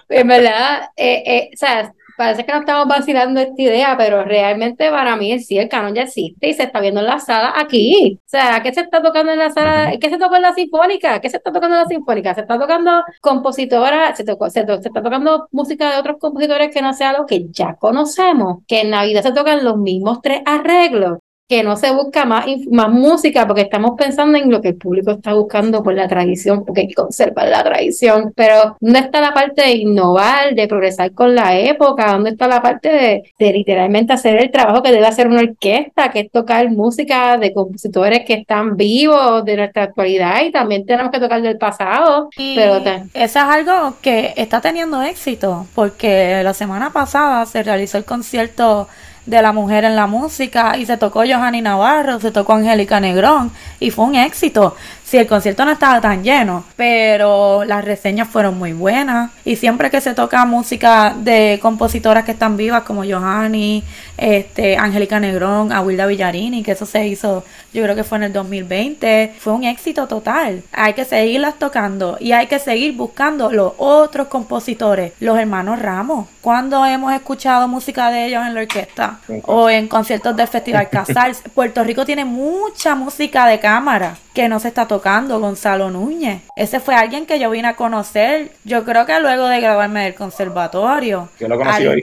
En verdad, eh, eh, o sea, parece que no estamos vacilando esta idea, pero realmente para mí sí, el canon ya existe y se está viendo en la sala aquí. O sea, ¿qué se está tocando en la sala? ¿Qué se tocó en la sinfónica? ¿Qué se está tocando en la sinfónica? Se está tocando compositoras, se, tocó, se, to- se está tocando música de otros compositores que no sea lo que ya conocemos, que en Navidad se tocan los mismos tres arreglos. Que no se busca más, más música porque estamos pensando en lo que el público está buscando por la tradición, porque hay que conservar la tradición, pero ¿dónde está la parte de innovar, de progresar con la época? ¿Dónde está la parte de, de literalmente hacer el trabajo que debe hacer una orquesta, que es tocar música de compositores que están vivos de nuestra actualidad y también tenemos que tocar del pasado? Y Pero eso es algo que está teniendo éxito, porque la semana pasada se realizó el concierto de la mujer en la música y se tocó Johanny Navarro, se tocó Angélica Negrón y fue un éxito. Sí, el concierto no estaba tan lleno, pero las reseñas fueron muy buenas. Y siempre que se toca música de compositoras que están vivas, como Johanny, este, Angélica Negrón, Awilda Villarini, que eso se hizo, yo creo que fue en el 2020, fue un éxito total. Hay que seguirlas tocando y hay que seguir buscando los otros compositores, los hermanos Ramos. cuando hemos escuchado música de ellos en la orquesta o en conciertos del Festival Casals? Puerto Rico tiene mucha música de cámara que no se está tocando, Gonzalo Núñez. Ese fue alguien que yo vine a conocer, yo creo que luego de graduarme del conservatorio. Yo lo conocí hoy.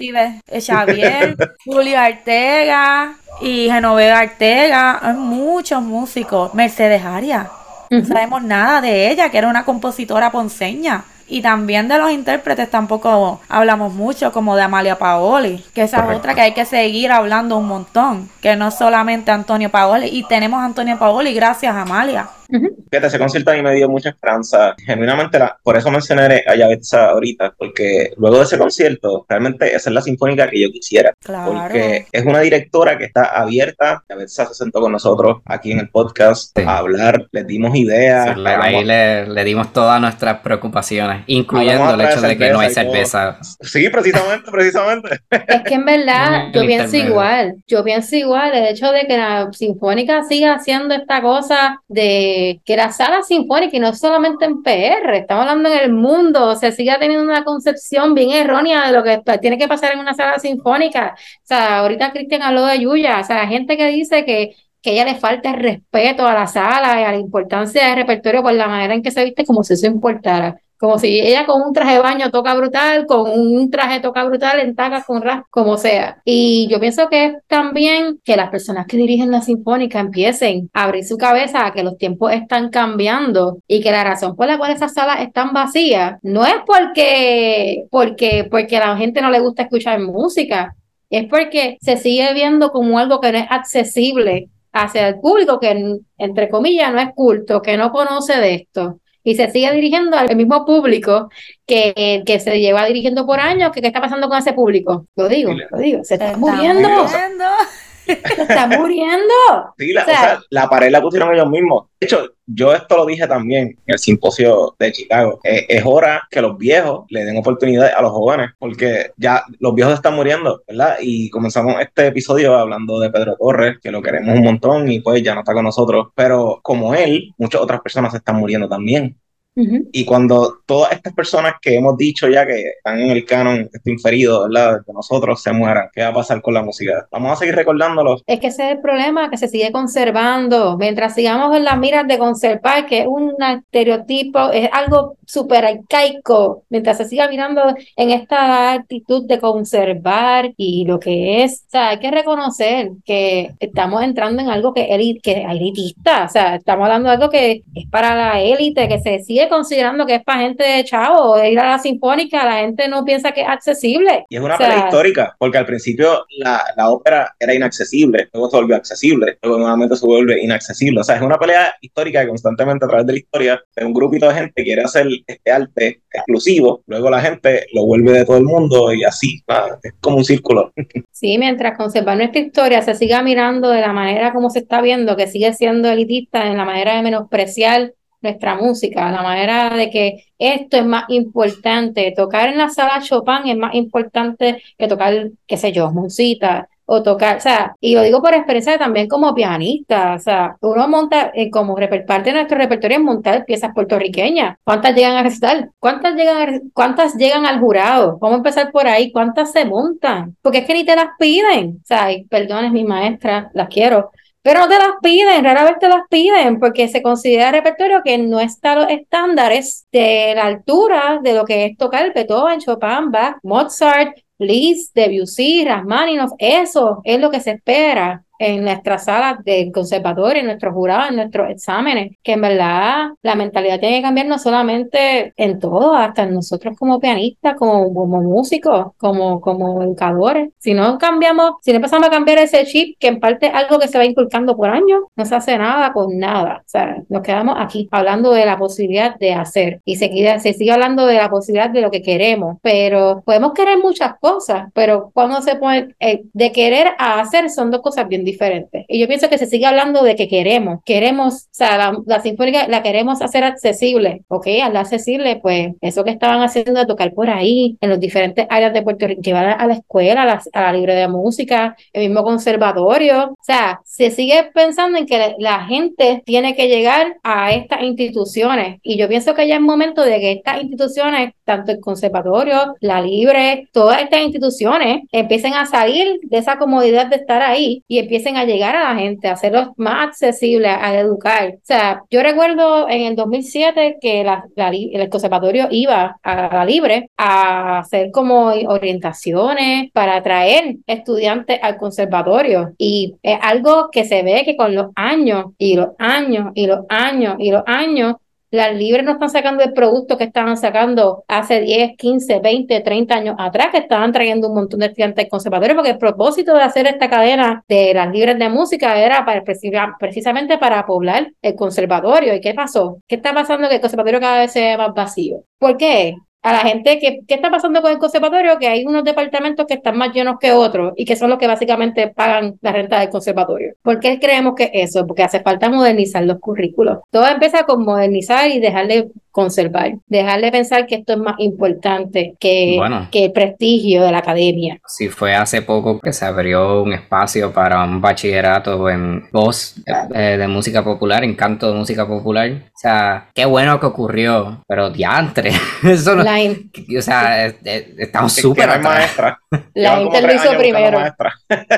Eh, Xavier, Julio Artega y Genoveva Artega, hay muchos músicos. Mercedes Arias, no sabemos nada de ella, que era una compositora ponceña. Y también de los intérpretes tampoco hablamos mucho, como de Amalia Paoli, que esa es otra que hay que seguir hablando un montón, que no solamente Antonio Paoli, y tenemos a Antonio Paoli gracias a Amalia. Fíjate, ese concierto a mí me dio mucha esperanza. Genuinamente, la, por eso mencioné a Yavetza ahorita, porque luego de ese concierto, realmente esa es la sinfónica que yo quisiera. Porque es una directora que está abierta. Yavetza se sentó con nosotros aquí en el podcast a hablar, le dimos ideas. ahí le, dimos todas nuestras preocupaciones, incluyendo el hecho de que no hay cerveza. Sí, precisamente, precisamente. Es que en verdad, yo pienso igual. Yo pienso igual. El hecho de que la sinfónica siga haciendo esta cosa de que la sala sinfónica, y no solamente en PR, estamos hablando en el mundo, o sea, sigue teniendo una concepción bien errónea de lo que tiene que pasar en una sala sinfónica. O sea, ahorita Cristian habló de Yuya, o sea, la gente que dice que que ella le falta el respeto a la sala y a la importancia del repertorio por la manera en que se viste, como si eso importara. Como si ella con un traje de baño toca brutal, con un traje toca brutal, en tacas, con ras, como sea. Y yo pienso que es también que las personas que dirigen la sinfónica empiecen a abrir su cabeza a que los tiempos están cambiando y que la razón por la cual esas salas están vacías no es porque, porque, porque a la gente no le gusta escuchar música, es porque se sigue viendo como algo que no es accesible hacia el público que, entre comillas, no es culto, que no conoce de esto y se sigue dirigiendo al mismo público que, que se lleva dirigiendo por años, que qué está pasando con ese público. Lo digo, lo digo, se está, muriendo. Se está muriendo. Sí, la, la pared la pusieron ellos mismos. De hecho, yo esto lo dije también en el simposio de Chicago. Eh, es hora que los viejos le den oportunidad a los jóvenes, porque ya los viejos están muriendo, ¿verdad? Y comenzamos este episodio hablando de Pedro Torres, que lo queremos un montón y pues ya no está con nosotros. Pero como él, muchas otras personas están muriendo también. Y cuando todas estas personas que hemos dicho ya que están en el canon este inferido, ¿verdad? De nosotros se mueran, ¿qué va a pasar con la música? Vamos a seguir recordándolos. Es que ese es el problema, que se sigue conservando. Mientras sigamos en las miras de conservar, que es un estereotipo, es algo súper arcaico, mientras se siga mirando en esta actitud de conservar y lo que es, o sea, hay que reconocer que estamos entrando en algo que, que es elitista, o sea, estamos hablando de algo que es para la élite, que se sigue considerando que es para gente de chavo, ir a la sinfónica, la gente no piensa que es accesible. Y es una pelea histórica, porque al principio la, la, ópera era inaccesible, luego se volvió accesible, luego nuevamente se vuelve inaccesible. O sea, es una pelea histórica que constantemente a través de la historia de un grupito de gente quiere hacer este arte exclusivo, luego la gente lo vuelve de todo el mundo y así, es como un círculo. Sí, mientras conservar nuestra historia se siga mirando de la manera como se está viendo, que sigue siendo elitista en la manera de menospreciar nuestra música, la manera de que esto es más importante, tocar en la sala Chopin es más importante que tocar, qué sé yo, musita o tocar, o sea, y lo digo por experiencia también como pianista, o sea, uno monta, eh, como parte de nuestro repertorio es montar piezas puertorriqueñas. ¿Cuántas llegan a recitar? ¿Cuántas llegan, ¿Cuántas llegan al jurado? Vamos a empezar por ahí. ¿Cuántas se montan? Porque es que ni te las piden. O sea, perdón, es mi maestra, las quiero, pero no te las piden, rara vez te las piden, porque se considera repertorio que no está a los estándares de la altura de lo que es tocar Beethoven, Chopin, Bach, Mozart, Liszt, Debussy, Rachmaninoff. Eso es lo que se espera en nuestras salas del conservatorio, en nuestros jurados, en nuestros exámenes, que en verdad la mentalidad tiene que cambiar no solamente en todo, hasta en nosotros como pianistas, como, como músicos, como, como educadores. Si no cambiamos, si no empezamos a cambiar ese chip, que en parte es algo que se va inculcando por años, no se hace nada con nada. O sea, nos quedamos aquí hablando de la posibilidad de hacer y se, se sigue hablando de la posibilidad de lo que queremos, pero podemos querer muchas cosas, pero cuando se pone eh, de querer a hacer son dos cosas bien diferentes Y yo pienso que se sigue hablando de que queremos, queremos, o sea, la, sinfónica la queremos hacer accesible, ¿ok? Al accesible, pues eso que estaban haciendo de tocar por ahí, en los diferentes áreas de Puerto Rico, llevar a la escuela, a la, a la libre de música, el mismo conservatorio, o sea, se sigue pensando en que la gente tiene que llegar a estas instituciones. Y yo pienso que ya es momento de que estas instituciones, tanto el conservatorio, la libre, todas estas instituciones empiecen a salir de esa comodidad de estar ahí y empiecen a llegar a la gente, a hacerlos más accesibles, a educar. O sea, yo recuerdo en el 2007 que el conservatorio iba a la libre a hacer como orientaciones para atraer estudiantes al conservatorio y es algo que se ve que con los años y los años y los años y los años las libres no están sacando el producto que estaban sacando hace 10, 15, 20, 30 años atrás, que estaban trayendo un montón de estudiantes conservatorios, porque el propósito de hacer esta cadena de las libres de música era precisamente para poblar el conservatorio. ¿Y qué pasó? ¿Qué está pasando que el conservatorio cada vez se ve más vacío? ¿Por qué? A la gente que, qué está pasando con el conservatorio, que hay unos departamentos que están más llenos que otros y que son los que básicamente pagan la renta del conservatorio. ¿Por qué creemos que eso? Porque hace falta modernizar los currículos. Todo empieza con modernizar y dejarle conservar, dejarle pensar que esto es más importante que, que el prestigio de la academia. Sí, fue hace poco que se abrió un espacio para un bachillerato en voz eh, de música popular, en canto de música popular. O sea, qué bueno que ocurrió, pero diantre, eso no, o sea, estamos súper maestra. La gente lo hizo primero.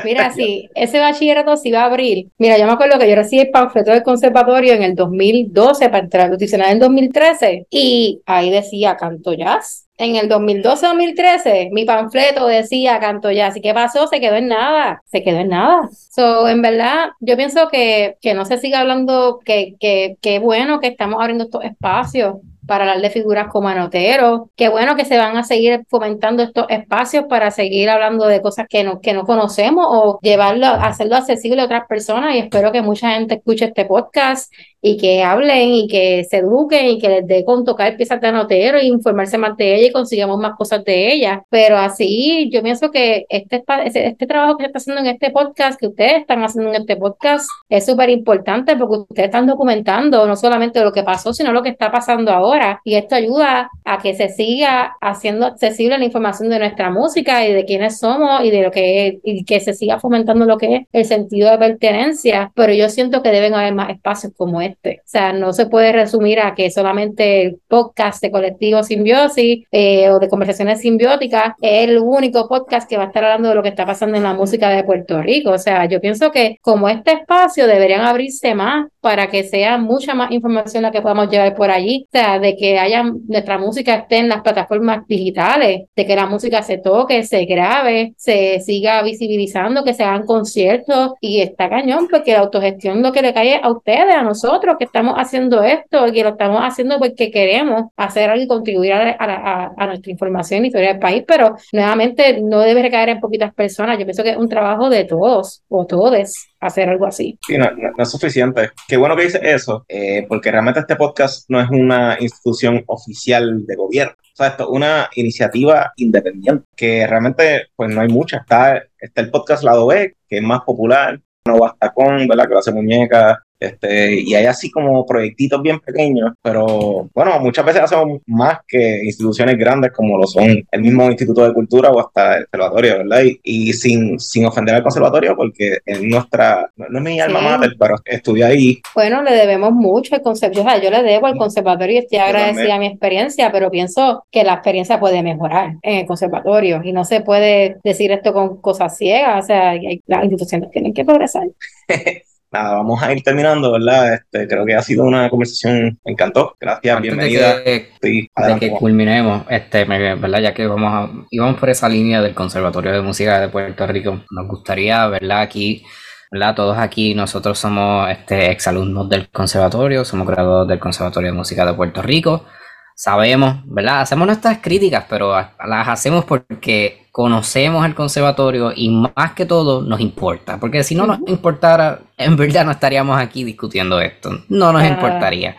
Mira, sí, ese bachillerato se iba a abrir. Mira, yo me acuerdo que yo recibí el panfleto del conservatorio en el 2012 para entrar a en 2013 y ahí decía canto jazz. En el 2012-2013, mi panfleto decía canto jazz. ¿Y qué pasó? Se quedó en nada. Se quedó en nada. So, en verdad, yo pienso que, que no se siga hablando, que, que, que bueno que estamos abriendo estos espacios para hablar de figuras como Anotero. Qué bueno que se van a seguir fomentando estos espacios para seguir hablando de cosas que no, que no conocemos o llevarlo, hacerlo accesible a otras personas y espero que mucha gente escuche este podcast y que hablen y que se eduquen y que les dé con tocar piezas de anotero e informarse más de ella y consigamos más cosas de ella. Pero así, yo pienso que este, este trabajo que se está haciendo en este podcast, que ustedes están haciendo en este podcast, es súper importante porque ustedes están documentando no solamente lo que pasó, sino lo que está pasando ahora. Y esto ayuda a que se siga haciendo accesible la información de nuestra música y de quiénes somos y de lo que y que se siga fomentando lo que es el sentido de pertenencia. Pero yo siento que deben haber más espacios como este o sea, no se puede resumir a que solamente el podcast de colectivo simbiosis eh, o de conversaciones simbióticas es el único podcast que va a estar hablando de lo que está pasando en la música de Puerto Rico. O sea, yo pienso que como este espacio deberían abrirse más para que sea mucha más información la que podamos llevar por allí, o sea, de que haya nuestra música esté en las plataformas digitales, de que la música se toque, se grabe, se siga visibilizando, que se hagan conciertos y está cañón porque la autogestión lo que le cae a ustedes, a nosotros, que estamos haciendo esto, que lo estamos haciendo porque queremos hacer algo y contribuir a, nuestra información y historia del país, pero nuevamente no debe recaer en poquitas personas. Yo pienso que es un trabajo de todos o todes hacer algo así. Sí, no, es suficiente. Qué bueno que dice eso, eh, porque realmente este podcast no es una institución oficial de gobierno. O sea, esto es una iniciativa independiente, que realmente pues no hay mucha. Está, está el podcast Lado B, que es más popular, no basta con, ¿verdad? Que lo hace muñeca, este, y hay así como proyectitos bien pequeños, pero bueno, muchas veces hacemos más que instituciones grandes como lo son el mismo Instituto de Cultura o hasta el Conservatorio, ¿verdad? Y, sin, sin ofender al conservatorio, porque es nuestra, no, es mi alma mater, pero estudié ahí. Bueno, le debemos mucho al conservatorio, o sea, yo le debo al conservatorio y estoy agradecida a mi experiencia, pero pienso que la experiencia puede mejorar en el conservatorio y no se puede decir esto con cosas ciegas, o sea, las instituciones tienen que progresar. nada, vamos a ir terminando, ¿verdad? Este, creo que ha sido una conversación, me encantó. Gracias, bienvenida. De que, culminemos, este, ¿verdad? Ya que vamos a, íbamos por esa línea del Conservatorio de Música de Puerto Rico, nos gustaría, ¿verdad? Aquí, ¿verdad? Todos aquí, nosotros somos este, exalumnos del conservatorio, somos graduados del Conservatorio de Música de Puerto Rico sabemos, ¿verdad? Hacemos nuestras críticas, pero las hacemos porque conocemos el conservatorio y más que todo nos importa. Porque si no nos importara, en verdad no estaríamos aquí discutiendo esto. No nos importaría.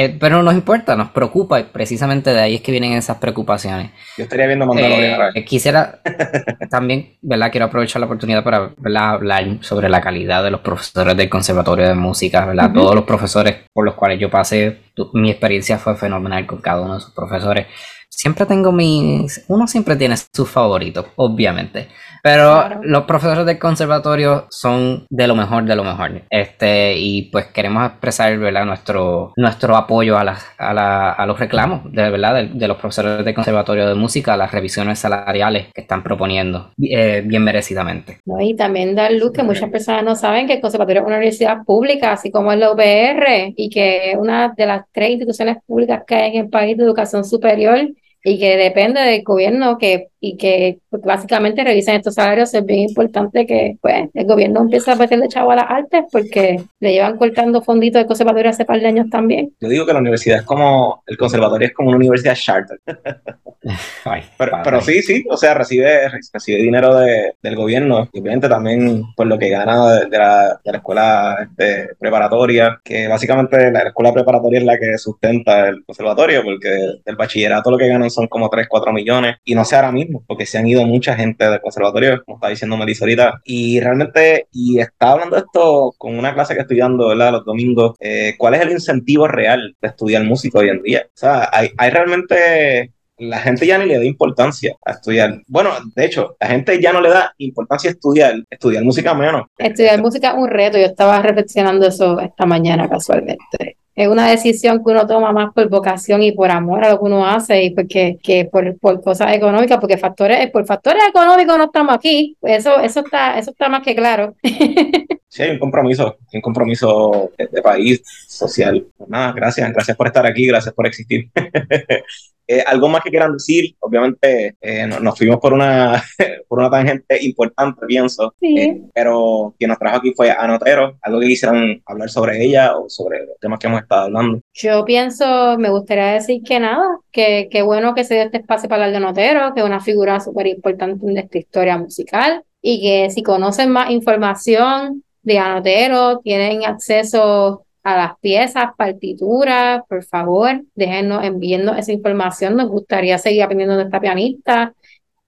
Eh, pero no nos importa, nos preocupa y precisamente de ahí es que vienen esas preocupaciones. Yo estaría viendo Mandalorian. Eh, quisiera también, ¿verdad? Quiero aprovechar la oportunidad para hablar sobre la calidad de los profesores del Conservatorio de Música, ¿verdad? Todos los profesores por los cuales yo pasé, mi experiencia fue fenomenal con cada uno de sus profesores. Siempre tengo mis... Uno siempre tiene sus favoritos, obviamente. Pero los profesores del conservatorio son de lo mejor de lo mejor. Este, y pues queremos expresar ¿verdad? Nuestro, nuestro apoyo a, a, a los reclamos de, ¿verdad? De, los profesores del conservatorio de música, a las revisiones salariales que están proponiendo eh, bien merecidamente. y también dar luz que muchas personas no saben que el conservatorio es una universidad pública, así como es la UPR, y que una de las tres instituciones públicas que hay en el país de educación superior y que depende del gobierno que y que pues, básicamente revisen estos salarios es bien importante que pues el gobierno empiece a meterle chavo a las artes porque le llevan cortando fonditos de conservatorio hace par de años también. Yo digo que la universidad es como, el conservatorio es como una universidad charter. pero, sí, sí, o sea, recibe, recibe dinero de, del gobierno y obviamente también por lo que gana de, la, de la, escuela este, preparatoria, que básicamente la escuela preparatoria es la que sustenta el conservatorio porque el bachillerato lo que ganan son como 3, 4 millones y no sé ahora mismo porque se han ido mucha gente del conservatorio, como está diciendo Melissa ahorita, y realmente, y estaba hablando de esto con una clase que estoy dando, ¿verdad? Los domingos, eh, ¿cuál es el incentivo real de estudiar música hoy en día? O sea, hay, hay realmente la gente ya ni le da importancia a estudiar. Bueno, de hecho, la gente ya no le da importancia a estudiar, estudiar música menos. Estudiar música es un reto, yo estaba reflexionando eso esta mañana casualmente es una decisión que uno toma más por vocación y por amor a lo que uno hace y porque que por, por cosas económicas, porque factores, por factores económicos no estamos aquí. Eso, eso está, eso está más que claro. Sí, hay un compromiso, un compromiso de, país, social. Pues nada, gracias, gracias por estar aquí, gracias por existir. Eh, algo más que quieran decir, obviamente eh, nos, fuimos por una, por una tangente importante, pienso, eh, pero quien nos trajo aquí fue Anotero, algo que quisieran hablar sobre ella o sobre los temas que hemos estado hablando. Yo pienso, me gustaría decir que nada, que, qué bueno que se dio este espacio para hablar de Anotero, que es una figura súper importante en esta historia musical y que si conocen más información de Anotero, tienen acceso a las piezas, partituras, por favor, déjenos enviando esa información. Nos gustaría seguir aprendiendo de esta pianista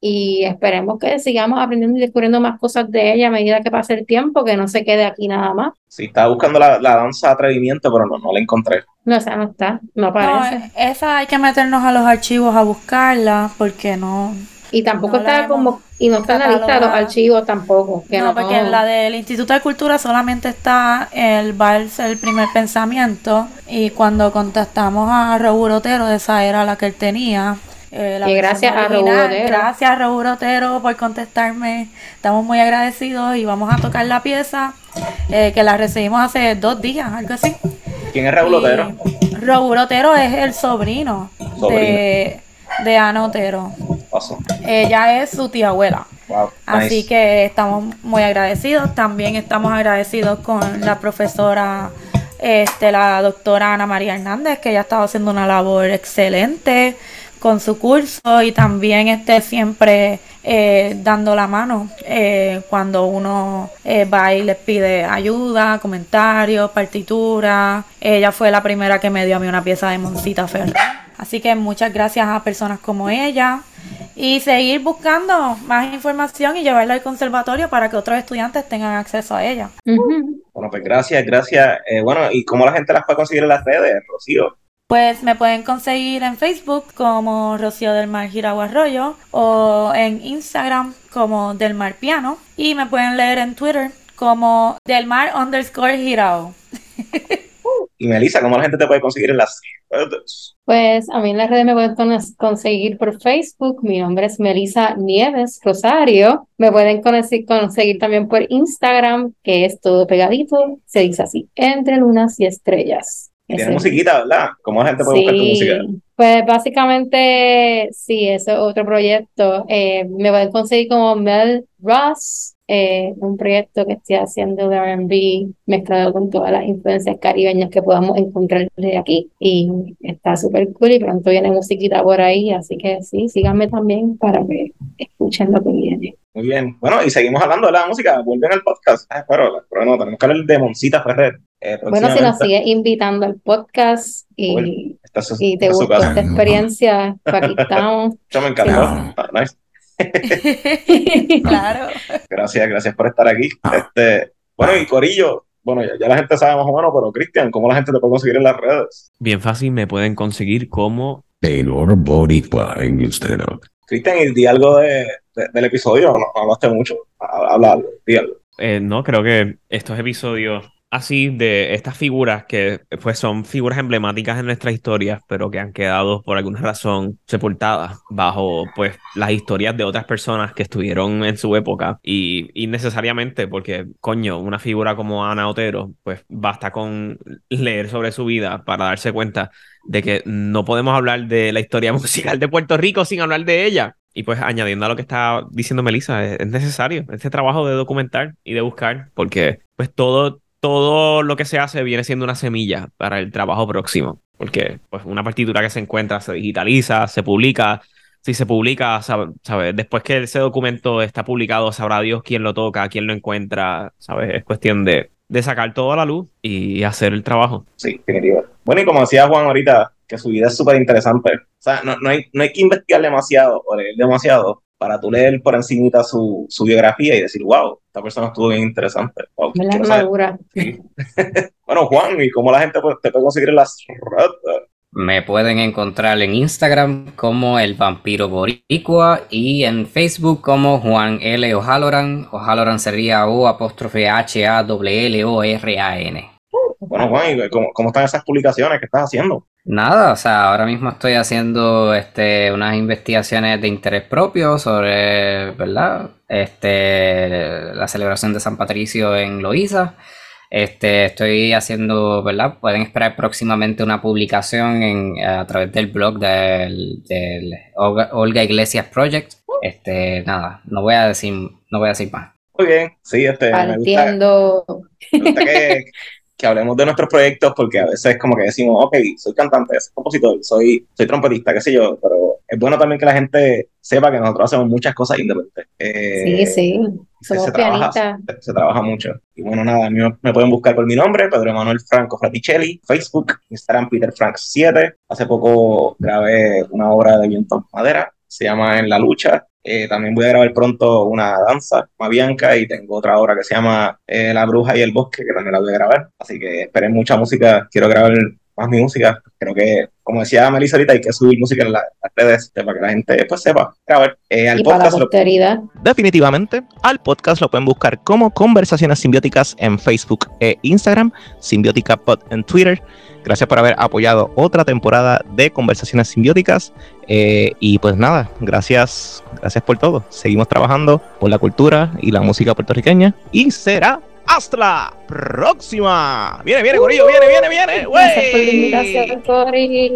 y esperemos que sigamos aprendiendo y descubriendo más cosas de ella a medida que pase el tiempo, que no se quede aquí nada más. Sí, estaba buscando la, danza de atrevimiento, pero no, no la encontré. No, esa no está, no aparece. esa hay que meternos a los archivos a buscarla, porque no, y tampoco está como, y no está en la lista de los archivos tampoco. Que no, porque en la del Instituto de Cultura solamente está el vals, el primer pensamiento, y cuando contactamos a Raúl Otero, esa era la que él tenía. Eh, y gracias a Raúl Otero. Gracias Raúl Otero por contestarme. Estamos muy agradecidos y vamos a tocar la pieza eh, que la recibimos hace dos días, algo así. ¿Quién es Raúl Otero? Raúl Otero es el sobrino, de, de Ana Otero. Ella es su tía abuela. Así que estamos muy agradecidos. También estamos agradecidos con la profesora, este, la doctora Ana María Hernández, que ella ha estado haciendo una labor excelente con su curso y también este, siempre eh, dando la mano eh, cuando uno eh, va y les pide ayuda, comentarios, partituras. Ella fue la primera que me dio a mí una pieza de Moncita Ferrer. Así que muchas gracias a personas como ella y seguir buscando más información y llevarla al conservatorio para que otros estudiantes tengan acceso a ella. Bueno, pues gracias, gracias. Eh, bueno, ¿y cómo la gente las puede conseguir en las redes, Rocío? Pues me pueden conseguir en Facebook como Rocío del Mar Giragua Arroyo o en Instagram como Del Mar Piano y me pueden leer en Twitter como Del Mar underscore Girao. Y Melissa, ¿cómo la gente te puede conseguir en las redes? Pues a mí en las redes me pueden conseguir por Facebook. Mi nombre es Melissa Nieves Rosario. Me pueden conseguir también por Instagram, que es todo pegadito. Se dice así, entre lunas y estrellas. Tiene musiquita, ¿verdad? ¿Cómo la gente puede buscar tu música? Pues básicamente, sí, ese es otro proyecto. Eh, me pueden conseguir como Mel Ross eh, un proyecto que estoy haciendo de RB mezclado con todas las influencias caribeñas que podamos encontrar de aquí. Y está súper cool y pronto viene musiquita por ahí, así que sí, síganme también para que escuchen lo que viene. Muy bien. Bueno, y seguimos hablando de la música. Vuelven al podcast. Ah, pero, pero no, tenemos que hablar de Moncita Ferrer. Eh, bueno, si nos sigues invitando al podcast y, y te gustó esta experiencia, aquí estamos. Yo me encantó. Ah, nice. claro. Gracias, gracias por estar aquí. Este, bueno, y Corillo, bueno, ya, la gente sabe más o menos, pero Cristian, ¿cómo la gente te puede conseguir en las redes? Bien fácil, me pueden conseguir como Taylor Boricua en Instagram. Cristian, y di algo de, del episodio, no, hablaste mucho, habla algo, di algo. Eh, no, creo que estos episodios así de estas figuras que pues son figuras emblemáticas en nuestra historia, pero que han quedado por alguna razón sepultadas bajo pues las historias de otras personas que estuvieron en su época y, y necesariamente porque coño, una figura como Ana Otero, pues basta con leer sobre su vida para darse cuenta de que no podemos hablar de la historia musical de Puerto Rico sin hablar de ella. Y pues añadiendo a lo que está diciendo Melissa, es necesario este trabajo de documentar y de buscar, porque pues todo, todo lo que se hace viene siendo una semilla para el trabajo próximo, porque pues una partitura que se encuentra se digitaliza, se publica, si se publica, ¿sabes? Después que ese documento está publicado, sabrá Dios quién lo toca, quién lo encuentra, ¿sabes? Es cuestión de, de sacar todo a la luz y hacer el trabajo. Sí, definitivo. Bueno, y como decía Juan ahorita, que su vida es súper interesante. O sea, no, no, hay, no hay que investigar demasiado o leer demasiado para tú leer por encima su, su biografía y decir, wow, esta persona estuvo bien interesante. Wow, la armadura. bueno, Juan, ¿y cómo la gente te puede conseguir las redes? Me pueden encontrar en Instagram como el vampiro boricua y en Facebook como Juan L. O'Halloran. O'Halloran sería O apóstrofe H A W L O R A N. Bueno, Juan, ¿cómo, ¿cómo, están esas publicaciones que estás haciendo? Nada, o sea, ahora mismo estoy haciendo este, unas investigaciones de interés propio sobre, ¿verdad? Este, la celebración de San Patricio en Loíza. Este, estoy haciendo, ¿verdad? Pueden esperar próximamente una publicación en, a través del blog del, Olga Iglesias Project. Este, nada, no voy a decir, no voy a decir más. Muy bien, sí, este, me gusta, me gusta que, que hablemos de nuestros proyectos porque a veces como que decimos, ok, soy cantante, soy compositor, soy, soy trompetista, qué sé yo, pero es bueno también que la gente sepa que nosotros hacemos muchas cosas independientes. Eh, sí, sí, somos se, pianistas. Trabaja, se, trabaja mucho. Y bueno, nada, a mí me pueden buscar por mi nombre, Pedro Emanuel Franco Fraticelli, Facebook, Instagram Peter Frank 7. Hace poco grabé una obra de viento madera, se llama En la lucha, eh, también voy a grabar pronto una danza, Bianca, y tengo otra obra que se llama eh, La Bruja y el Bosque, que también la voy a grabar. Así que esperen mucha música. Quiero grabar más mi música. Creo que, como decía Melissa ahorita, hay que subir música en las redes para que la gente pues, sepa. Grabar. Eh, al y podcast para Definitivamente, al podcast lo pueden buscar como Conversaciones Simbióticas en Facebook e Instagram, Simbiótica Pod en Twitter. Gracias por haber apoyado otra temporada de Conversaciones Simbióticas. Eh, y pues nada, gracias, gracias por todo. Seguimos trabajando por la cultura y la música puertorriqueña. Y será hasta la próxima. Viene, viene, Corillo, viene, viene, viene. Gracias por la invitación, Cori.